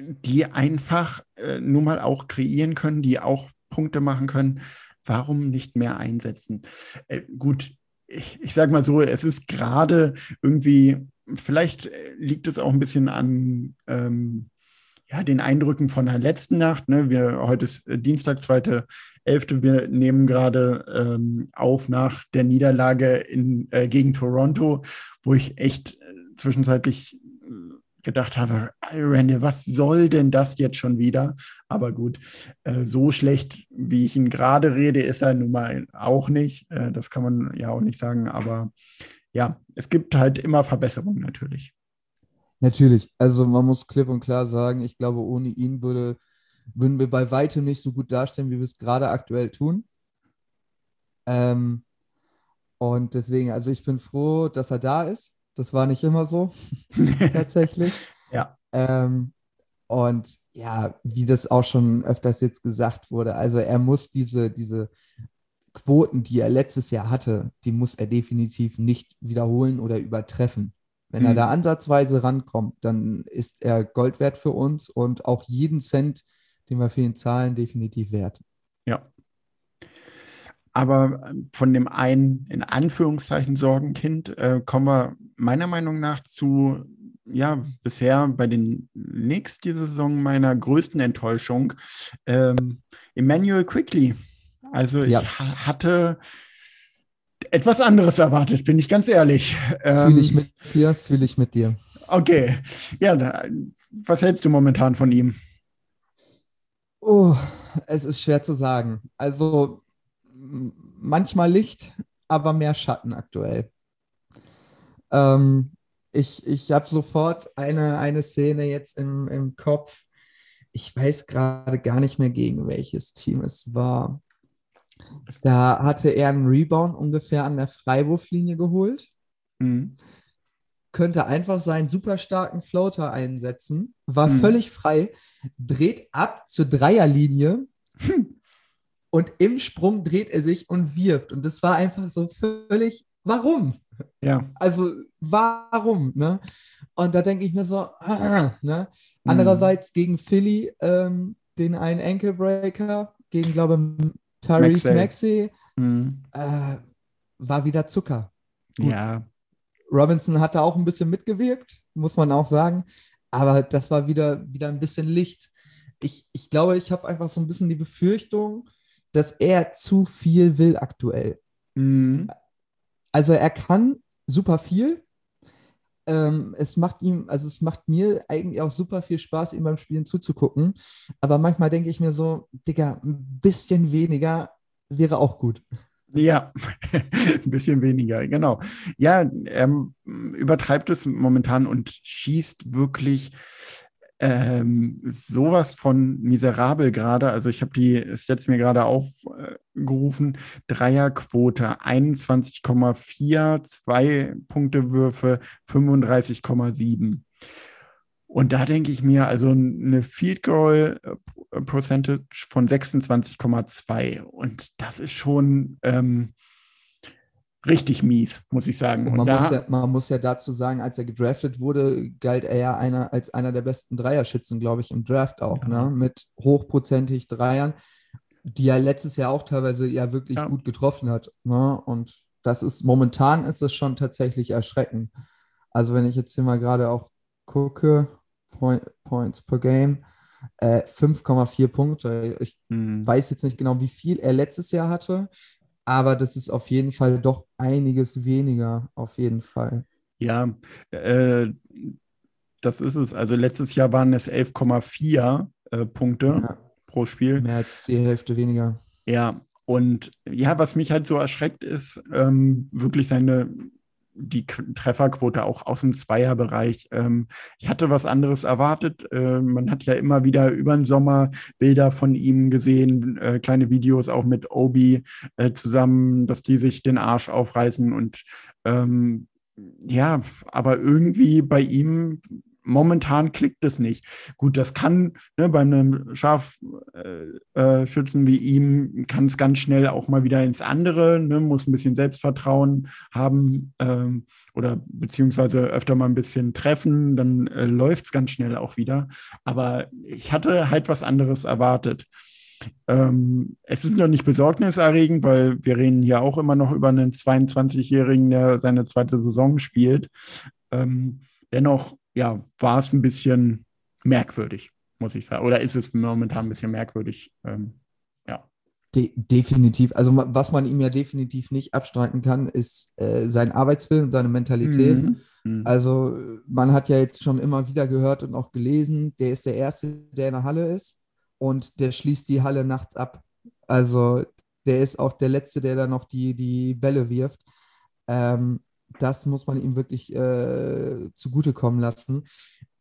die einfach äh, nun mal auch kreieren können, die auch Punkte machen können. Warum nicht mehr einsetzen? Äh, gut, ich, ich sage mal so, es ist gerade irgendwie, vielleicht äh, liegt es auch ein bisschen an ähm, ja, den Eindrücken von der letzten Nacht. Ne? Wir, heute ist äh, Dienstag, 2.11. Wir nehmen gerade ähm, auf nach der Niederlage in, äh, gegen Toronto, wo ich echt äh, zwischenzeitlich gedacht habe, Randy, was soll denn das jetzt schon wieder? Aber gut, äh, so schlecht, wie ich ihn gerade rede, ist er nun mal auch nicht. Äh, das kann man ja auch nicht sagen. Aber ja, es gibt halt immer Verbesserungen natürlich. Natürlich. Also man muss klipp und klar sagen, ich glaube, ohne ihn würde, würden wir bei weitem nicht so gut dastehen, wie wir es gerade aktuell tun. Ähm, und deswegen, also ich bin froh, dass er da ist. Das war nicht immer so, (laughs) tatsächlich. Ja. Ähm, und ja, wie das auch schon öfters jetzt gesagt wurde, also er muss diese, diese Quoten, die er letztes Jahr hatte, die muss er definitiv nicht wiederholen oder übertreffen. Wenn mhm. er da ansatzweise rankommt, dann ist er Gold wert für uns und auch jeden Cent, den wir für ihn zahlen, definitiv wert. Ja. Aber ähm, von dem einen, in Anführungszeichen, Sorgenkind äh, kommen wir meiner Meinung nach zu, ja, bisher bei den Knicks diese Saison meiner größten Enttäuschung. Ähm, Emmanuel Quickly. Also ich ja. hatte etwas anderes erwartet, bin ich ganz ehrlich. Ähm, fühle ich mit dir, fühle ich mit dir. Okay. Ja, da, was hältst du momentan von ihm? Oh, es ist schwer zu sagen. Also manchmal Licht, aber mehr Schatten aktuell. Ähm, ich ich habe sofort eine, eine Szene jetzt im, im Kopf. Ich weiß gerade gar nicht mehr, gegen welches Team es war. Da hatte er einen Rebound ungefähr an der Freiwurflinie geholt. Mhm. Könnte einfach seinen super starken Floater einsetzen, war mhm. völlig frei, dreht ab zur Dreierlinie hm. Und im Sprung dreht er sich und wirft. Und das war einfach so völlig, warum? Ja. Also, warum? Ne? Und da denke ich mir so, ah, ne? Andererseits mhm. gegen Philly ähm, den einen Ankle Breaker, gegen, glaube ich, Tyrese Maxey mhm. äh, war wieder Zucker. Gut. Ja. Robinson hatte auch ein bisschen mitgewirkt, muss man auch sagen. Aber das war wieder, wieder ein bisschen Licht. Ich, ich glaube, ich habe einfach so ein bisschen die Befürchtung, dass er zu viel will aktuell. Mhm. Also er kann super viel. Ähm, es macht ihm, also es macht mir eigentlich auch super viel Spaß, ihm beim Spielen zuzugucken. Aber manchmal denke ich mir so, Digga, ein bisschen weniger wäre auch gut. Ja, (laughs) ein bisschen weniger, genau. Ja, er übertreibt es momentan und schießt wirklich ähm, sowas von miserabel gerade. Also ich habe die ist jetzt mir gerade aufgerufen. Dreierquote 21,4, zwei Punktewürfe 35,7. Und da denke ich mir, also eine Field Goal äh, Percentage von 26,2. Und das ist schon ähm, richtig mies, muss ich sagen. Und man, da, muss ja, man, muss ja, dazu sagen, als er gedraftet wurde, galt er ja einer, als einer der besten Dreierschützen, glaube ich, im Draft auch, ja. ne? mit hochprozentig Dreiern, die er letztes Jahr auch teilweise ja wirklich ja. gut getroffen hat. Ne? Und das ist, momentan ist es schon tatsächlich erschreckend. Also wenn ich jetzt hier mal gerade auch gucke, Point, Points per Game, äh, 5,4 Punkte. Ich hm. weiß jetzt nicht genau, wie viel er letztes Jahr hatte aber das ist auf jeden Fall doch einiges weniger, auf jeden Fall. Ja, äh, das ist es. Also letztes Jahr waren es 11,4 äh, Punkte ja. pro Spiel. Mehr als die Hälfte weniger. Ja, und ja, was mich halt so erschreckt, ist ähm, wirklich seine die Trefferquote auch aus dem Zweierbereich. Ähm, ich hatte was anderes erwartet. Äh, man hat ja immer wieder über den Sommer Bilder von ihm gesehen, äh, kleine Videos auch mit Obi äh, zusammen, dass die sich den Arsch aufreißen und ähm, ja, aber irgendwie bei ihm momentan klickt es nicht. Gut, das kann ne, bei einem Scharfschützen äh, äh, wie ihm, kann es ganz schnell auch mal wieder ins andere, ne, muss ein bisschen Selbstvertrauen haben ähm, oder beziehungsweise öfter mal ein bisschen treffen, dann äh, läuft es ganz schnell auch wieder. Aber ich hatte halt was anderes erwartet. Ähm, es ist noch nicht besorgniserregend, weil wir reden hier auch immer noch über einen 22-Jährigen, der seine zweite Saison spielt. Ähm, dennoch ja, war es ein bisschen merkwürdig, muss ich sagen. Oder ist es momentan ein bisschen merkwürdig? Ähm, ja. De definitiv. Also was man ihm ja definitiv nicht abstreiten kann, ist äh, sein Arbeitswillen und seine Mentalität. Mhm. Mhm. Also man hat ja jetzt schon immer wieder gehört und auch gelesen, der ist der Erste, der in der Halle ist und der schließt die Halle nachts ab. Also der ist auch der Letzte, der da noch die, die Bälle wirft. Ähm, das muss man ihm wirklich äh, zugutekommen lassen.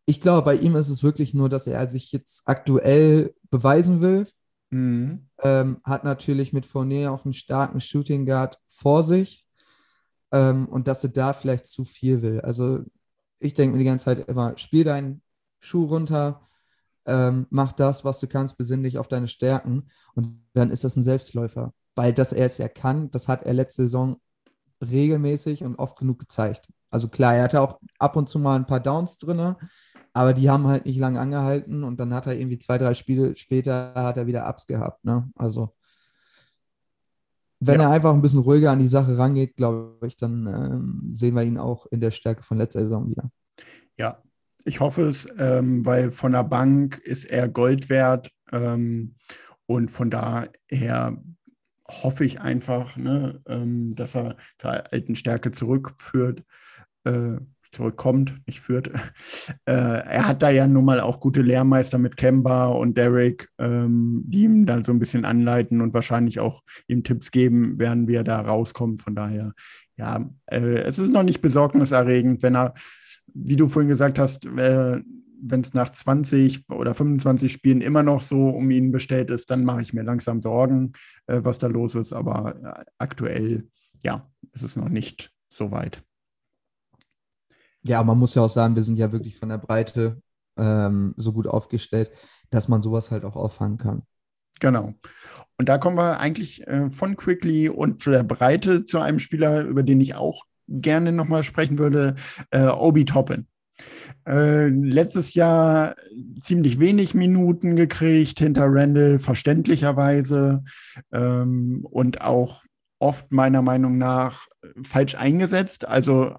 Ich glaube, bei ihm ist es wirklich nur, dass er sich jetzt aktuell beweisen will. Mhm. Ähm, hat natürlich mit Fournier auch einen starken Shooting Guard vor sich ähm, und dass er da vielleicht zu viel will. Also ich denke mir die ganze Zeit immer, spiel deinen Schuh runter, ähm, mach das, was du kannst, besinn dich auf deine Stärken und dann ist das ein Selbstläufer. Weil dass er es ja kann, das hat er letzte Saison regelmäßig und oft genug gezeigt. Also klar, er hatte auch ab und zu mal ein paar Downs drin, aber die haben halt nicht lange angehalten und dann hat er irgendwie zwei, drei Spiele später hat er wieder Ups gehabt. Ne? Also wenn ja. er einfach ein bisschen ruhiger an die Sache rangeht, glaube ich, dann ähm, sehen wir ihn auch in der Stärke von letzter Saison wieder. Ja, ich hoffe es, ähm, weil von der Bank ist er Gold wert ähm, und von daher hoffe ich einfach, ne, ähm, dass er zur alten Stärke zurückführt, äh, zurückkommt, nicht führt. (laughs) Äh, er hat da ja nun mal auch gute Lehrmeister mit Kemba und Derek, ähm, die ihm dann so ein bisschen anleiten und wahrscheinlich auch ihm Tipps geben, während wir da rauskommen. Von daher, ja, äh, es ist noch nicht besorgniserregend, wenn er, wie du vorhin gesagt hast, äh, wenn es nach 20 oder 25 Spielen immer noch so um ihn bestellt ist, dann mache ich mir langsam Sorgen, äh, was da los ist. Aber äh, aktuell, ja, ist es noch nicht so weit. Ja, man muss ja auch sagen, wir sind ja wirklich von der Breite ähm, so gut aufgestellt, dass man sowas halt auch auffangen kann. Genau. Und da kommen wir eigentlich äh, von Quickly und der Breite zu einem Spieler, über den ich auch gerne nochmal sprechen würde, äh, Obi Toppin. Äh, letztes Jahr ziemlich wenig Minuten gekriegt hinter Randall, verständlicherweise. Ähm, und auch oft meiner Meinung nach falsch eingesetzt. Also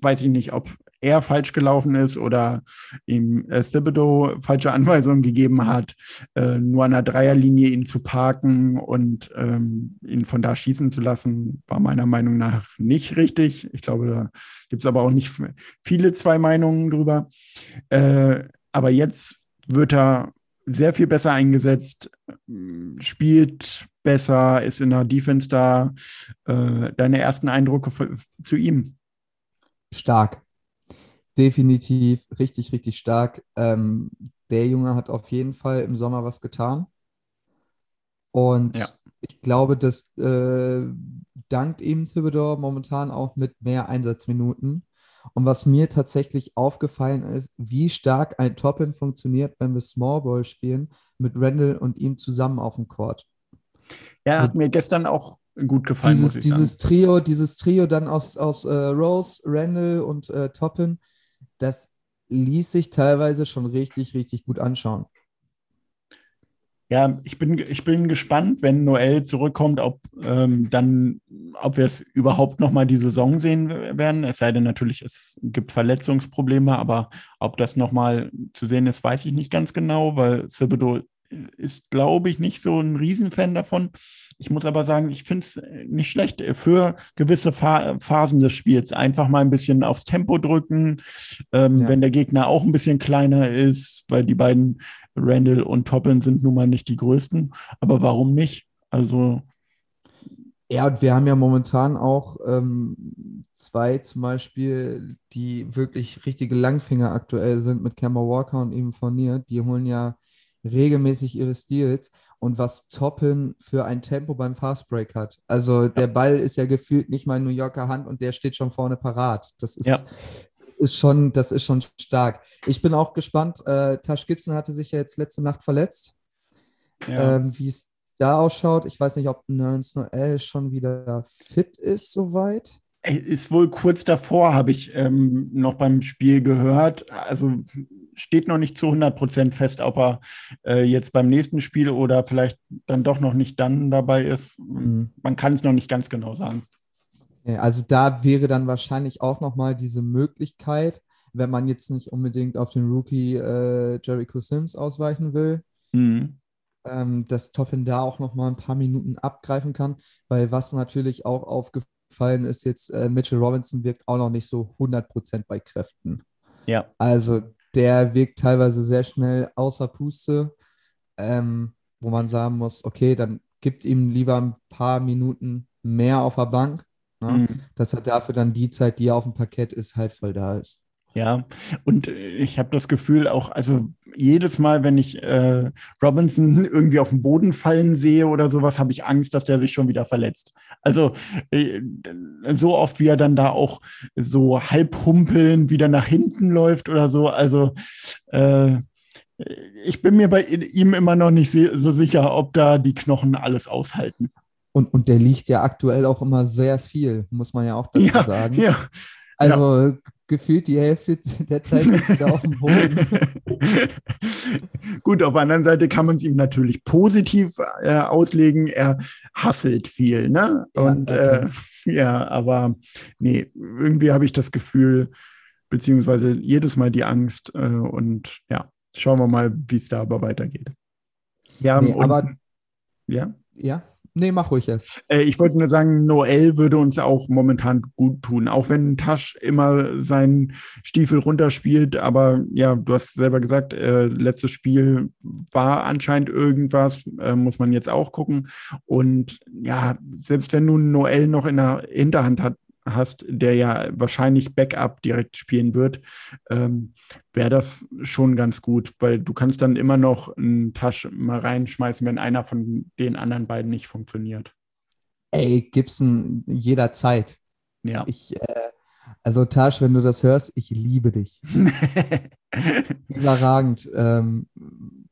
weiß ich nicht, ob er falsch gelaufen ist oder ihm äh, Thibodeau falsche Anweisungen gegeben hat, äh, nur an der Dreierlinie ihn zu parken und ähm, ihn von da schießen zu lassen, war meiner Meinung nach nicht richtig. Ich glaube, da gibt es aber auch nicht viele zwei Meinungen drüber. Äh, aber jetzt wird er sehr viel besser eingesetzt, spielt besser, ist in der Defense da. Äh, deine ersten Eindrücke zu ihm? Stark definitiv richtig, richtig stark. Ähm, der Junge hat auf jeden Fall im Sommer was getan. Und ja. ich glaube, das äh, dankt ihm Thibodeau momentan auch mit mehr Einsatzminuten. Und was mir tatsächlich aufgefallen ist, wie stark ein Top-In funktioniert, wenn wir Small Ball spielen, mit Randall und ihm zusammen auf dem Court. Ja, hat mir gestern auch gut gefallen. Dieses, dieses Trio, dieses Trio dann aus, aus äh, Rose, Randall und äh, Toppin, das ließ sich teilweise schon richtig, richtig gut anschauen. Ja, ich bin, ich bin gespannt, wenn Noel zurückkommt, ob ähm, dann, ob wir es überhaupt nochmal die Saison sehen werden. Es sei denn natürlich, es gibt Verletzungsprobleme, aber ob das nochmal zu sehen ist, weiß ich nicht ganz genau, weil Thibodeau ist, glaube ich, nicht so ein Riesenfan davon. Ich muss aber sagen, ich finde es nicht schlecht für gewisse Phasen des Spiels. Einfach mal ein bisschen aufs Tempo drücken, ähm, ja. wenn der Gegner auch ein bisschen kleiner ist, weil die beiden Randall und Toppin sind nun mal nicht die größten. Aber warum nicht? Also Ja, und wir haben ja momentan auch ähm, zwei zum Beispiel, die wirklich richtige Langfinger aktuell sind mit Kemba Walker und eben Fournier. Die holen ja regelmäßig ihre Steals und was Toppen für ein Tempo beim Fastbreak hat. Also der Ball ist ja gefühlt nicht mal in New Yorker Hand und der steht schon vorne parat. Das ist, Ja. das ist, schon, das ist schon stark. Ich bin auch gespannt. Äh, Tash Gibson hatte sich ja jetzt letzte Nacht verletzt. Ja. Ähm, wie es da ausschaut. Ich weiß nicht, ob Nerns Noel schon wieder fit ist soweit. Ist wohl kurz davor, habe ich ähm, noch beim Spiel gehört. Also steht noch nicht zu 100 Prozent fest, ob er äh, jetzt beim nächsten Spiel oder vielleicht dann doch noch nicht dann dabei ist. Mhm. Man kann es noch nicht ganz genau sagen. Also da wäre dann wahrscheinlich auch nochmal diese Möglichkeit, wenn man jetzt nicht unbedingt auf den Rookie äh, Jericho Sims ausweichen will, Mhm. ähm, dass Toppin da auch nochmal ein paar Minuten abgreifen kann, weil was natürlich auch aufgefallen ist, jetzt äh, Mitchell Robinson wirkt auch noch nicht so 100% bei Kräften. Ja. Also der wirkt teilweise sehr schnell außer Puste, ähm, wo man sagen muss, okay, dann gibt ihm lieber ein paar Minuten mehr auf der Bank, ne? Mhm. dass er dafür dann die Zeit, die er auf dem Parkett ist, halt voll da ist. Ja, und äh, ich habe das Gefühl auch, also jedes Mal, wenn ich äh, Robinson (laughs) irgendwie auf den Boden fallen sehe oder sowas, habe ich Angst, dass der sich schon wieder verletzt. Also äh, so oft, wie er dann da auch so halb humpeln wieder nach hinten läuft oder so. Also äh, ich bin mir bei ihm immer noch nicht so sicher, ob da die Knochen alles aushalten. Und, und der liegt ja aktuell auch immer sehr viel, muss man ja auch dazu Ja, sagen. ja. Also gefühlt die Hälfte der Zeit sitzt er auf dem Boden. (laughs) Gut, auf der anderen Seite kann man es ihm natürlich positiv äh, auslegen. Er hasselt viel, ne? Ja, Und äh, (laughs) ja, aber nee, irgendwie habe ich das Gefühl, beziehungsweise jedes Mal die Angst äh, und ja, schauen wir mal, wie es da aber weitergeht. Ja, Nee, aber ja. ja, nee, mach ruhig erst. Äh, ich wollte nur sagen, Noel würde uns auch momentan gut tun, auch wenn Tasch immer seinen Stiefel runterspielt. Aber ja, du hast selber gesagt, äh, letztes Spiel war anscheinend irgendwas, äh, muss man jetzt auch gucken. Und ja, selbst wenn du Noel noch in der Hinterhand hat, hast, der ja wahrscheinlich Backup direkt spielen wird, ähm, wäre das schon ganz gut, weil du kannst dann immer noch einen Tasch mal reinschmeißen, wenn einer von den anderen beiden nicht funktioniert. Ey, Gibson jederzeit. Ja. Ich, äh, also Tasch, wenn du das hörst, ich liebe dich. (laughs) Überragend. Ähm,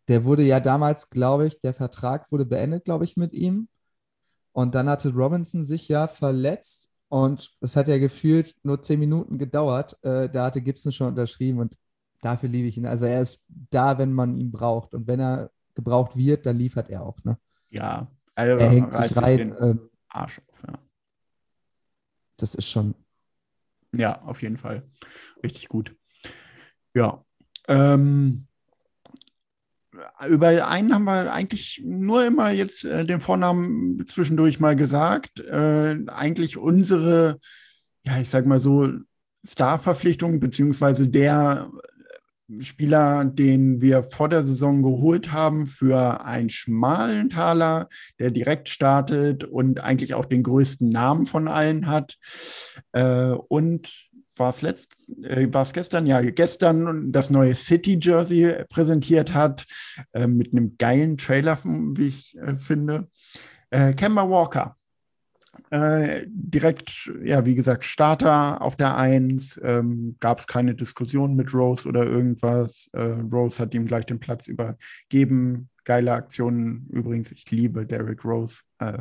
der wurde ja damals, glaube ich, der Vertrag wurde beendet, glaube ich, mit ihm. Und dann hatte Robinson sich ja verletzt und es hat ja gefühlt nur zehn Minuten gedauert. Äh, da hatte Gibson schon unterschrieben und dafür liebe ich ihn. Also er ist da, wenn man ihn braucht. Und wenn er gebraucht wird, dann liefert er auch. Ne? ja, also Er hängt sich rein. den Ähm, Arsch auf, ja. das ist schon. Ja, auf jeden Fall. Richtig gut. Ja. Ähm, über einen haben wir eigentlich nur immer jetzt äh, den Vornamen zwischendurch mal gesagt. Äh, eigentlich unsere, ja, ich sag mal so, Starverpflichtung, beziehungsweise der Spieler, den wir vor der Saison geholt haben für einen schmalen Taler, der direkt startet und eigentlich auch den größten Namen von allen hat. Äh, und war es letzt, äh, war es gestern? Ja, gestern das neue City Jersey präsentiert hat, äh, mit einem geilen Trailer, wie ich äh, finde. Äh, Kemba Walker. Äh, direkt, ja, wie gesagt, Starter auf der Eins. Ähm, Gab es keine Diskussion mit Rose oder irgendwas. Äh, Rose hat ihm gleich den Platz übergeben. Geile Aktionen übrigens. Ich liebe Derrick Rose. Äh,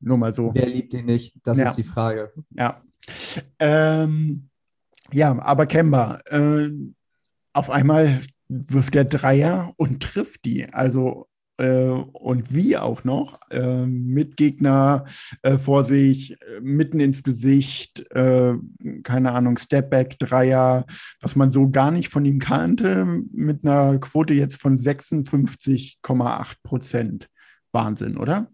nur mal so. Wer liebt ihn nicht? Das Ja. ist die Frage. Ja. Ähm, ja, aber Kemba, äh, auf einmal wirft er Dreier und trifft die. Also äh, und wie auch noch, äh, mit Gegner äh, vor sich, mitten ins Gesicht, äh, keine Ahnung, Stepback, Dreier, was man so gar nicht von ihm kannte, mit einer Quote jetzt von 56,8 Prozent. Wahnsinn, oder?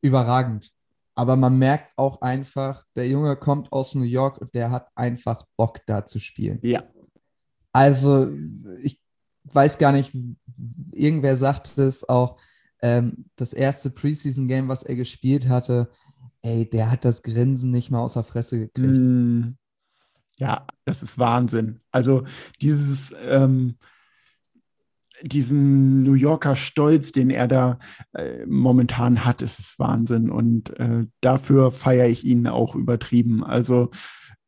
Überragend. Aber man merkt auch einfach, der Junge kommt aus New York und der hat einfach Bock da zu spielen. Ja. Also, ich weiß gar nicht, irgendwer sagt es auch, ähm, das erste Preseason-Game, was er gespielt hatte, ey, der hat das Grinsen nicht mal aus der Fresse gekriegt. Mm, ja, das ist Wahnsinn. Also dieses, ähm, diesen New Yorker Stolz, den er da äh, momentan hat, ist es Wahnsinn. Und äh, dafür feiere ich ihn auch übertrieben. Also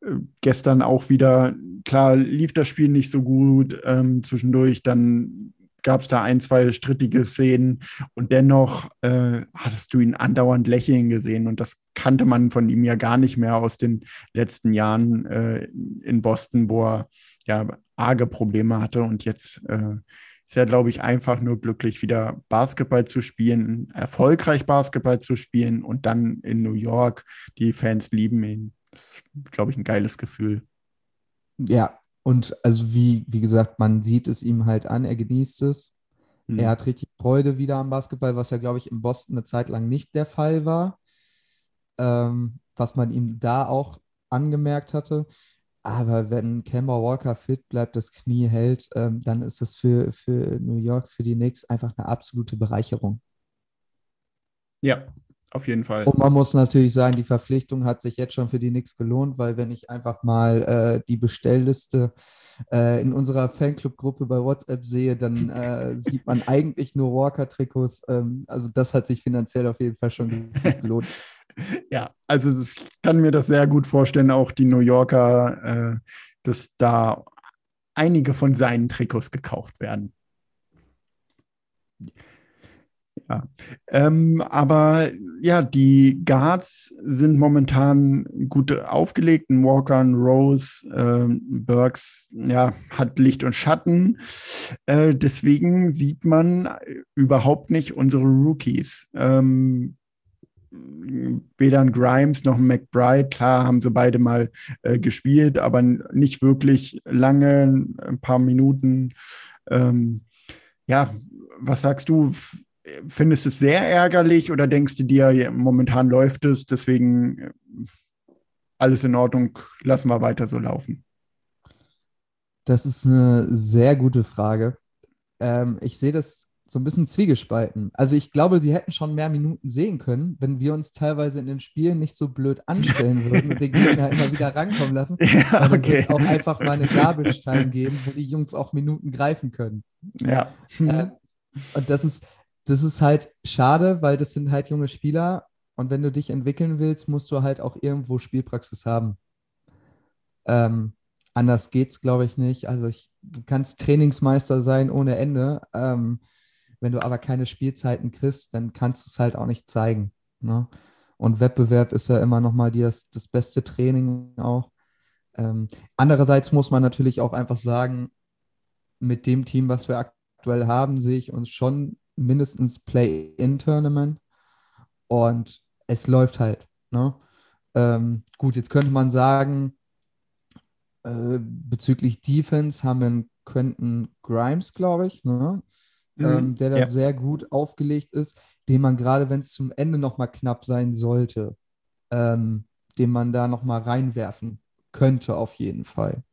äh, gestern auch wieder, klar, lief das Spiel nicht so gut ähm, zwischendurch, dann gab es da ein, zwei strittige Szenen und dennoch äh, hattest du ihn andauernd lächeln gesehen und das kannte man von ihm ja gar nicht mehr aus den letzten Jahren äh, in Boston, wo er ja arge Probleme hatte und jetzt äh, ist er, glaube ich, einfach nur glücklich, wieder Basketball zu spielen, erfolgreich Basketball zu spielen und dann in New York. Die Fans lieben ihn. Das ist, glaube ich, ein geiles Gefühl. Ja, und also wie, wie gesagt, man sieht es ihm halt an, er genießt es. Mhm. Er hat richtig Freude wieder am Basketball, was ja, glaube ich, in Boston eine Zeit lang nicht der Fall war. Ähm, was man ihm da auch angemerkt hatte. Aber wenn Kemba Walker fit bleibt, das Knie hält, ähm, dann ist das für, für New York, für die Knicks einfach eine absolute Bereicherung. Ja, auf jeden Fall. Und man muss natürlich sagen, die Verpflichtung hat sich jetzt schon für die Knicks gelohnt, weil wenn ich einfach mal äh, die Bestellliste äh, in unserer Fanclub-Gruppe bei WhatsApp sehe, dann äh, sieht man (laughs) eigentlich nur Walker-Trikots. Ähm, also das hat sich finanziell auf jeden Fall schon gelohnt. (laughs) ja, also ich kann mir das sehr gut vorstellen, auch die New Yorker, äh, dass da einige von seinen Trikots gekauft werden. Ja. Ähm, aber ja, die Guards sind momentan gut aufgelegt. Ein Walker, ein Rose, äh, Burks, ja, hat Licht und Schatten. Äh, deswegen sieht man überhaupt nicht unsere Rookies. Ähm, weder ein Grimes noch ein McBride, klar haben sie beide mal äh, gespielt, aber nicht wirklich lange, ein paar Minuten. Ähm, ja, was sagst du? findest du es sehr ärgerlich oder denkst du dir, momentan läuft es, deswegen äh, alles in Ordnung, lassen wir weiter so laufen? Das ist eine sehr gute Frage. Ähm, ich sehe das so ein bisschen zwiegespalten. Also ich glaube, sie hätten schon mehr Minuten sehen können, wenn wir uns teilweise in den Spielen nicht so blöd anstellen würden und den Gegner (laughs) immer wieder rankommen lassen. Ja, okay. Dann es auch einfach mal eine Garbage-Time geben, wo die Jungs auch Minuten greifen können. Ja. Äh, und das ist, das ist halt schade, weil das sind halt junge Spieler und wenn du dich entwickeln willst, musst du halt auch irgendwo Spielpraxis haben. Ähm, anders geht's, glaube ich, nicht. Also ich, du kannst Trainingsmeister sein ohne Ende. Ähm, wenn du aber keine Spielzeiten kriegst, dann kannst du es halt auch nicht zeigen. Ne? Und Wettbewerb ist ja immer nochmal das, das beste Training auch. Ähm, andererseits muss man natürlich auch einfach sagen, mit dem Team, was wir aktuell haben, sehe ich uns schon mindestens Play-in-Tournament und es läuft halt. Ne? Ähm, gut, jetzt könnte man sagen, äh, bezüglich Defense haben wir Quentin Grimes, glaube ich, ne? Mhm, ähm, der da ja. sehr gut aufgelegt ist, den man gerade, wenn es zum Ende nochmal knapp sein sollte, ähm, den man da nochmal reinwerfen könnte, auf jeden Fall.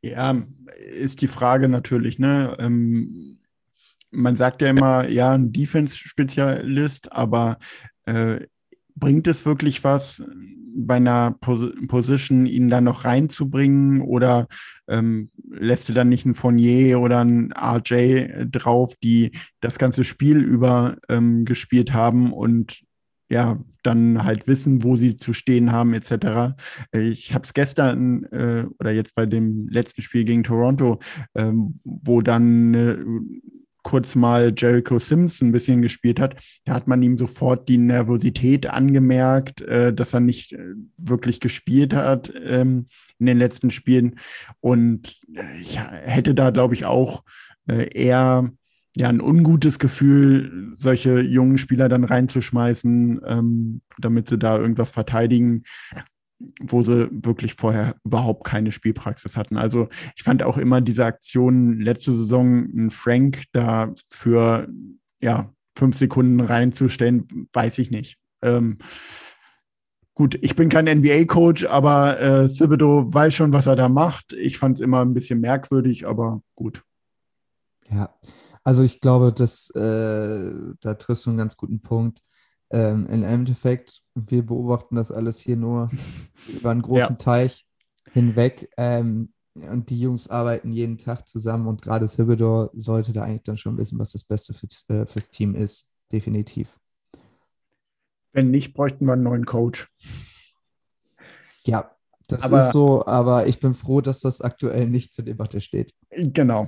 Ja, ist die Frage natürlich, ne? Ähm, man sagt ja immer, ja, ein Defense-Spezialist, aber äh, bringt es wirklich was, bei einer Pos Position ihn dann noch reinzubringen oder ähm, lässt du dann nicht ein Fournier oder ein RJ drauf, die das ganze Spiel über ähm, gespielt haben und ja, dann halt wissen, wo sie zu stehen haben, etc. Ich habe es gestern äh, oder jetzt bei dem letzten Spiel gegen Toronto, ähm, wo dann äh, kurz mal Jericho Sims ein bisschen gespielt hat, da hat man ihm sofort die Nervosität angemerkt, äh, dass er nicht äh, wirklich gespielt hat ähm, in den letzten Spielen. Und äh, ich hätte da, glaube ich, auch äh, eher ja, ein ungutes Gefühl, solche jungen Spieler dann reinzuschmeißen, ähm, damit sie da irgendwas verteidigen, wo sie wirklich vorher überhaupt keine Spielpraxis hatten. Also ich fand auch immer diese Aktion letzte Saison, einen Frank da für ja, fünf Sekunden reinzustellen, weiß ich nicht. Ähm, gut, ich bin kein NBA-Coach, aber äh, Thibodeau weiß schon, was er da macht. Ich fand es immer ein bisschen merkwürdig, aber gut. Ja, Also ich glaube, dass, äh, da triffst du einen ganz guten Punkt. Ähm, Im Endeffekt, wir beobachten das alles hier nur (laughs) über einen großen Ja. Teich hinweg. Ähm, und die Jungs arbeiten jeden Tag zusammen und gerade Thibodeau sollte da eigentlich dann schon wissen, was das Beste fürs, äh, fürs Team ist. Definitiv. Wenn nicht, bräuchten wir einen neuen Coach. Ja, das Aber- ist so, aber ich bin froh, dass das aktuell nicht zur Debatte steht. Genau.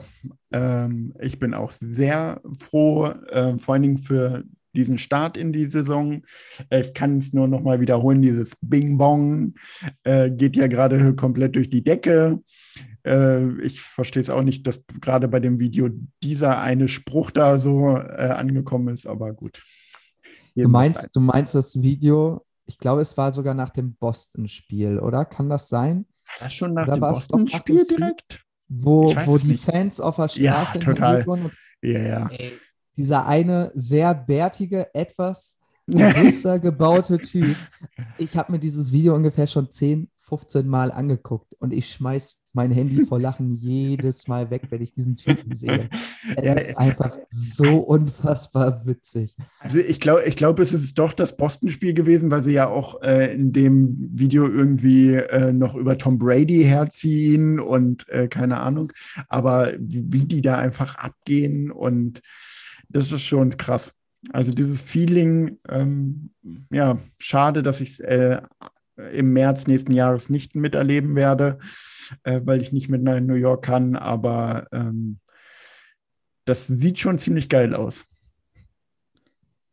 Ähm, ich bin auch sehr froh, äh, vor allen Dingen für diesen Start in die Saison. Äh, ich kann es nur noch mal wiederholen, dieses Bing Bong äh, geht ja gerade komplett durch die Decke. Äh, ich verstehe es auch nicht, dass gerade bei dem Video dieser eine Spruch da so äh, angekommen ist, aber gut. Du meinst, du meinst das Video, ich glaube, es war sogar nach dem Boston-Spiel, oder? Kann das sein? War das schon nach Oder dem Boston-Spiel direkt? Wo, wo die nicht. Fans auf der Ja, Straße total. wurden und Ja, ja. Ey, dieser eine sehr bärtige, etwas (laughs) robuster gebaute Typ. Ich habe mir dieses Video ungefähr schon 10, 15 Mal angeguckt und ich schmeiß mein Handy vor Lachen (laughs) jedes Mal weg, wenn ich diesen Typen sehe. (laughs) Es Ja, ist einfach so unfassbar witzig. Also ich glaube, ich glaube, es ist doch das Boston-Spiel gewesen, weil sie ja auch äh, in dem Video irgendwie äh, noch über Tom Brady herziehen und äh, keine Ahnung. Aber wie, wie die da einfach abgehen und das ist schon krass. Also dieses Feeling, ähm, ja, schade, dass ich es äh, im März nächsten Jahres nicht miterleben werde, äh, weil ich nicht mit nach New York kann, aber ähm, das sieht schon ziemlich geil aus.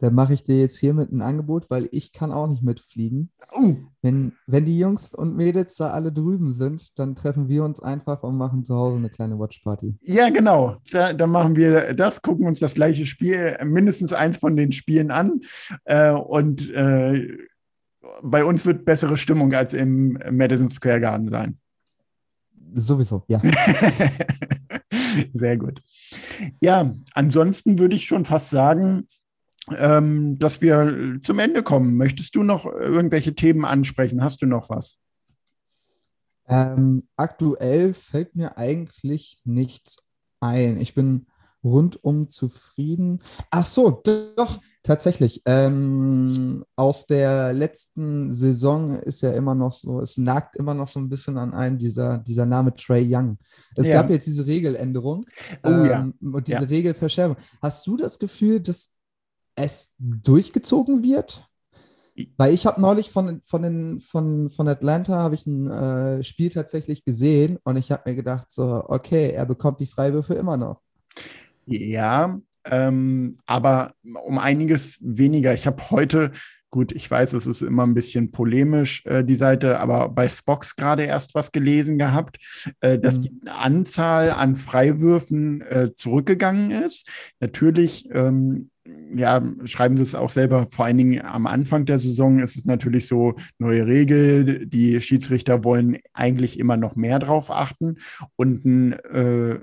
Da mache ich dir jetzt hiermit ein Angebot, weil ich kann auch nicht mitfliegen. Uh, Wenn, wenn die Jungs und Mädels da alle drüben sind, dann treffen wir uns einfach und machen zu Hause eine kleine Watchparty. Ja, genau. Da, da machen wir das, gucken uns das gleiche Spiel, mindestens eins von den Spielen an. Äh, und äh, bei uns wird bessere Stimmung als im Madison Square Garden sein. Sowieso, ja. (laughs) Sehr gut. Ja, ansonsten würde ich schon fast sagen, ähm, dass wir zum Ende kommen. Möchtest du noch irgendwelche Themen ansprechen? Hast du noch was? Ähm, aktuell fällt mir eigentlich nichts ein. Ich bin rundum zufrieden. Ach so, doch, tatsächlich. Ähm, aus der letzten Saison ist ja immer noch so, es nagt immer noch so ein bisschen an einem dieser, dieser Name Trey Young. Es Ja. gab jetzt diese Regeländerung Oh ja. ähm, und diese Ja. Regelverschärfung. Hast du das Gefühl, dass es durchgezogen wird? Weil ich habe neulich von, von, den, von, von Atlanta habe ich ein äh, Spiel tatsächlich gesehen und ich habe mir gedacht, so, okay, er bekommt die Freiwürfe immer noch. Ja, ähm, aber um einiges weniger. Ich habe heute, gut, ich weiß, es ist immer ein bisschen polemisch, äh, die Seite, aber bei Spox gerade erst was gelesen gehabt, äh, dass Mhm. die Anzahl an Freiwürfen äh, zurückgegangen ist. Natürlich, ähm, ja, schreiben sie es auch selber, vor allen Dingen am Anfang der Saison ist es natürlich so, neue Regel, die Schiedsrichter wollen eigentlich immer noch mehr drauf achten und ein äh,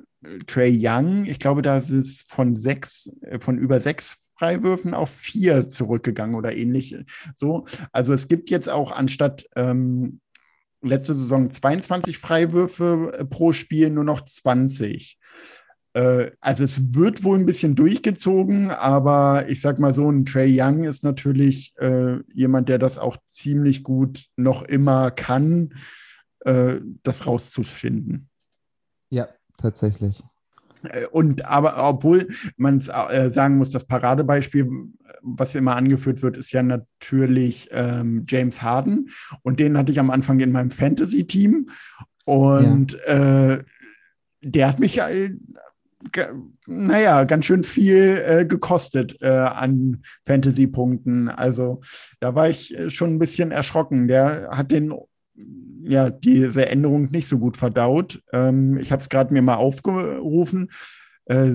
Trey Young, ich glaube, da ist es von sechs, äh, von über sechs Freiwürfen auf vier zurückgegangen oder ähnlich. So, also es gibt jetzt auch anstatt ähm, letzte Saison 22 Freiwürfe äh, pro Spiel nur noch 20. Äh, also es wird wohl ein bisschen durchgezogen, aber ich sag mal so, ein Trey Young ist natürlich äh, jemand, der das auch ziemlich gut noch immer kann, äh, das rauszufinden. Ja, tatsächlich. Äh, Und aber obwohl man äh, sagen muss, das Paradebeispiel, was immer angeführt wird, ist ja natürlich ähm, James Harden. Und den hatte ich am Anfang in meinem Fantasy-Team. Und äh, der hat mich, ge- naja, ganz schön viel äh, gekostet äh, an Fantasy-Punkten. Also da war ich äh, schon ein bisschen erschrocken. Der hat den ja, diese Änderung nicht so gut verdaut. Ähm, ich habe es gerade mir mal aufgerufen. Äh,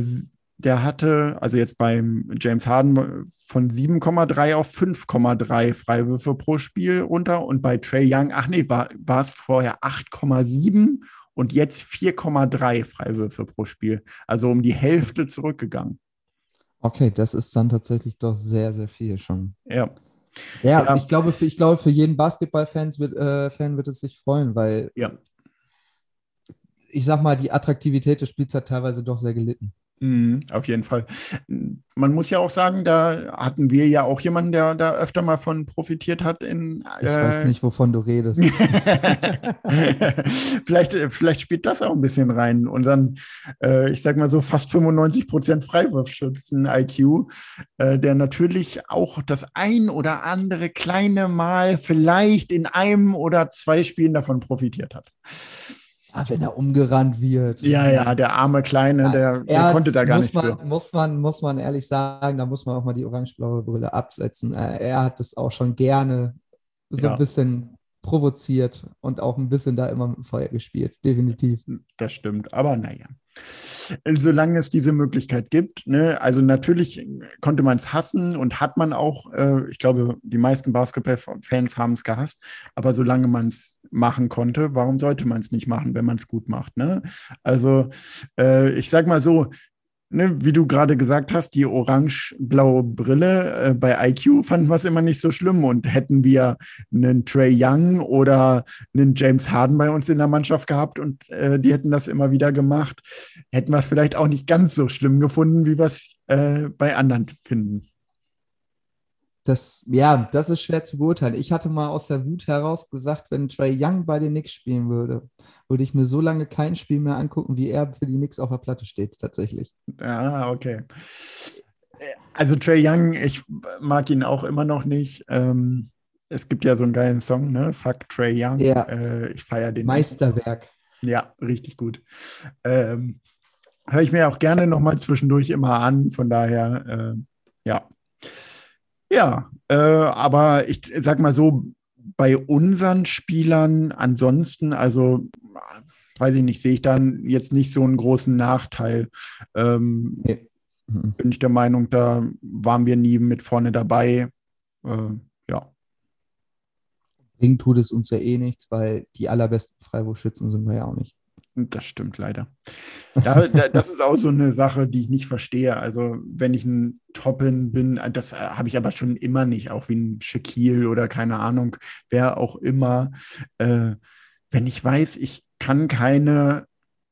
der hatte, also jetzt beim James Harden von 7,3 auf 5,3 Freiwürfe pro Spiel runter und bei Trey Young, ach nee, war es vorher 8,7 und jetzt 4,3 Freiwürfe pro Spiel. Also um die Hälfte zurückgegangen. Okay, das ist dann tatsächlich doch sehr, sehr viel schon. Ja. Ja, Ja. Ich, glaube, für, ich glaube, für jeden Basketball-Fan wird, äh, Fan wird es sich freuen, weil Ja. ich sag mal, die Attraktivität des Spiels hat teilweise doch sehr gelitten. Mhm, auf jeden Fall. Man muss ja auch sagen, da hatten wir ja auch jemanden, der da öfter mal von profitiert hat. In, ich äh, weiß nicht, wovon du redest. (laughs) vielleicht, vielleicht spielt das auch ein bisschen rein. Unseren, äh, ich sag mal so, fast 95 Prozent Freiwurfschützen-IQ, äh, der natürlich auch das ein oder andere kleine Mal vielleicht in einem oder zwei Spielen davon profitiert hat. Ah, wenn er umgerannt wird. Ja, ja, der arme Kleine, der, der konnte da gar nicht man, für. Muss man, muss man ehrlich sagen, da muss man auch mal die orange-blaue Brille absetzen. Äh, er hat es auch schon gerne so ja. ein bisschen provoziert und auch ein bisschen da immer mit dem Feuer gespielt, definitiv. Das stimmt, aber naja. Solange es diese Möglichkeit gibt, ne, also natürlich konnte man es hassen und hat man auch, äh, ich glaube, die meisten Basketball-Fans haben es gehasst, aber solange man es machen konnte, warum sollte man es nicht machen, wenn man es gut macht? Ne? Also äh, ich sag mal so, ne, wie du gerade gesagt hast, die orange-blaue Brille äh, bei IQ fanden wir es immer nicht so schlimm. Und hätten wir einen Trey Young oder einen James Harden bei uns in der Mannschaft gehabt und äh, die hätten das immer wieder gemacht, hätten wir es vielleicht auch nicht ganz so schlimm gefunden, wie wir es äh, bei anderen finden das, ja, das ist schwer zu beurteilen. Ich hatte mal aus der Wut heraus gesagt, wenn Trey Young bei den Knicks spielen würde, würde ich mir so lange kein Spiel mehr angucken, wie er für die Knicks auf der Platte steht, tatsächlich. Ah, okay. Also Trey Young, ich mag ihn auch immer noch nicht. Ähm, es gibt ja so einen geilen Song, ne? Fuck Trey Young. Ja. Äh, ich feiere den. Meisterwerk. Ja, richtig gut. Ähm, Höre ich mir auch gerne nochmal zwischendurch immer an. Von daher, äh, ja, ja, äh, aber ich sag mal so, bei unseren Spielern ansonsten, also weiß ich nicht, sehe ich dann jetzt nicht so einen großen Nachteil. Ähm, nee. mhm. Bin ich der Meinung, da waren wir nie mit vorne dabei. Äh, ja. Ding tut es uns ja eh nichts, weil die allerbesten Freiwurfschützen sind wir ja auch nicht. Das stimmt leider. (laughs) Ja, das ist auch so eine Sache, die ich nicht verstehe. Also, wenn ich ein Toppen bin, das habe ich aber schon immer nicht, auch wie ein Shaquille oder keine Ahnung, wer auch immer. Äh, wenn ich weiß, ich kann keine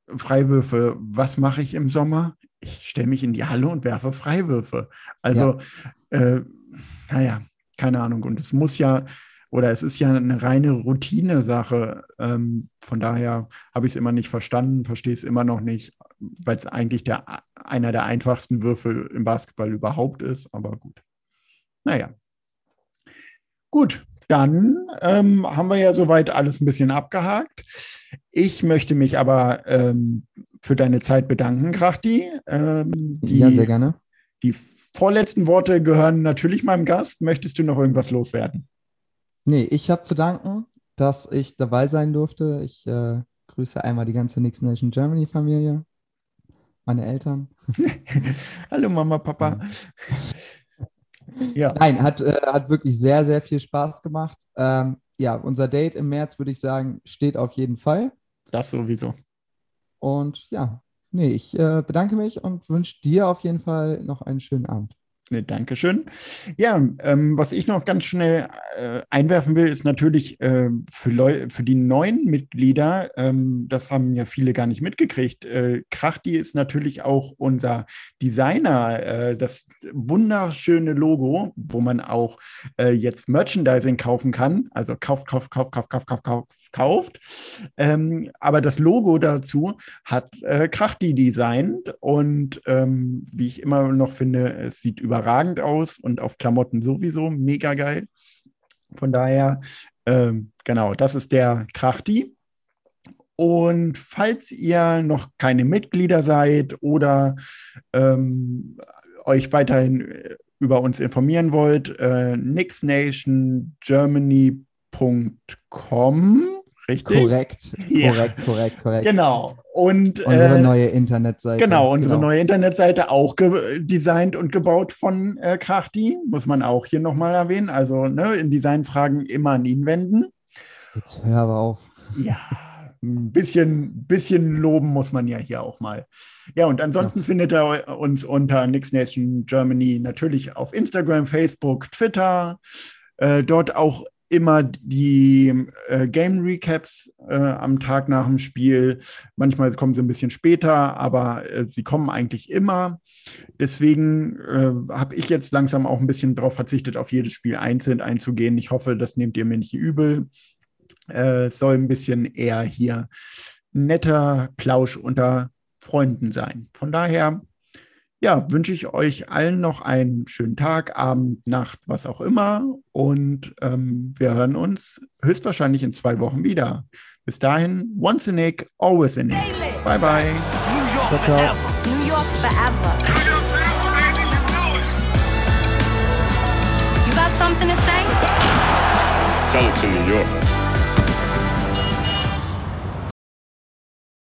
Freiwürfe, was mache ich im Sommer? Ich stelle mich in die Halle und werfe Freiwürfe. Also, ja. äh, naja, keine Ahnung. Und es muss ja oder es ist ja eine reine Routine-Sache. Ähm, von daher habe ich es immer nicht verstanden, verstehe es immer noch nicht, weil es eigentlich der, einer der einfachsten Würfe im Basketball überhaupt ist. Aber gut. Naja. Gut, dann ähm, haben wir ja soweit alles ein bisschen abgehakt. Ich möchte mich aber ähm, für deine Zeit bedanken, Krachti. Ähm, die, ja, sehr gerne. Die vorletzten Worte gehören natürlich meinem Gast. Möchtest du noch irgendwas loswerden? Nee, ich habe zu danken, dass ich dabei sein durfte. Ich äh, grüße einmal die ganze Next Nation Germany Familie, meine Eltern. (laughs) Hallo Mama, Papa. ja. Nein, hat, äh, hat wirklich sehr, sehr viel Spaß gemacht. Ähm, ja, unser Date im März, würde ich sagen, steht auf jeden Fall. Das sowieso. Und ja, nee, ich äh, bedanke mich und wünsche dir auf jeden Fall noch einen schönen Abend. Ne, Dankeschön. Ja, ähm, was ich noch ganz schnell äh, einwerfen will, ist natürlich äh, für, Leu für die neuen Mitglieder, ähm, das haben ja viele gar nicht mitgekriegt, äh, Krachti ist natürlich auch unser Designer, äh, das wunderschöne Logo, wo man auch äh, jetzt Merchandising kaufen kann. Also kauft, kauft, kauft, kauft, kauft, kauft, kauft, kauft. Ähm, aber das Logo dazu hat äh, Krachti designt und ähm, wie ich immer noch finde, es sieht über überragend aus und auf Klamotten sowieso mega geil. Von daher, ähm, genau, das ist der Krachti. Und falls ihr noch keine Mitglieder seid oder ähm, euch weiterhin äh, über uns informieren wollt, äh, nixnationgermany.com Richtig? Korrekt, (laughs) ja. korrekt, korrekt, korrekt. Genau. Und, unsere äh, neue Internetseite. Genau, unsere genau. neue Internetseite auch designt und gebaut von äh, Krachti, muss man auch hier nochmal erwähnen. Also ne, in Designfragen immer an ihn wenden. Jetzt hör aber auf. Ja, ein bisschen, bisschen loben muss man ja hier auch mal. Ja, und ansonsten ja. findet er uns unter Nix Nation Germany natürlich auf Instagram, Facebook, Twitter. Äh, dort auch immer die äh, Game Recaps äh, am Tag nach dem Spiel. Manchmal kommen sie ein bisschen später, aber äh, sie kommen eigentlich immer. Deswegen äh, habe ich jetzt langsam auch ein bisschen darauf verzichtet, auf jedes Spiel einzeln einzugehen. Ich hoffe, das nehmt ihr mir nicht übel. Äh, es soll ein bisschen eher hier netter Plausch unter Freunden sein. Von daher, ja, wünsche ich euch allen noch einen schönen Tag, Abend, Nacht, was auch immer. Und ähm, wir hören uns höchstwahrscheinlich in zwei Wochen wieder. Bis dahin, once a Nick, always a Nick. Bye, bye. Ciao, ciao. New York forever. You got something to say? Tell it to New York.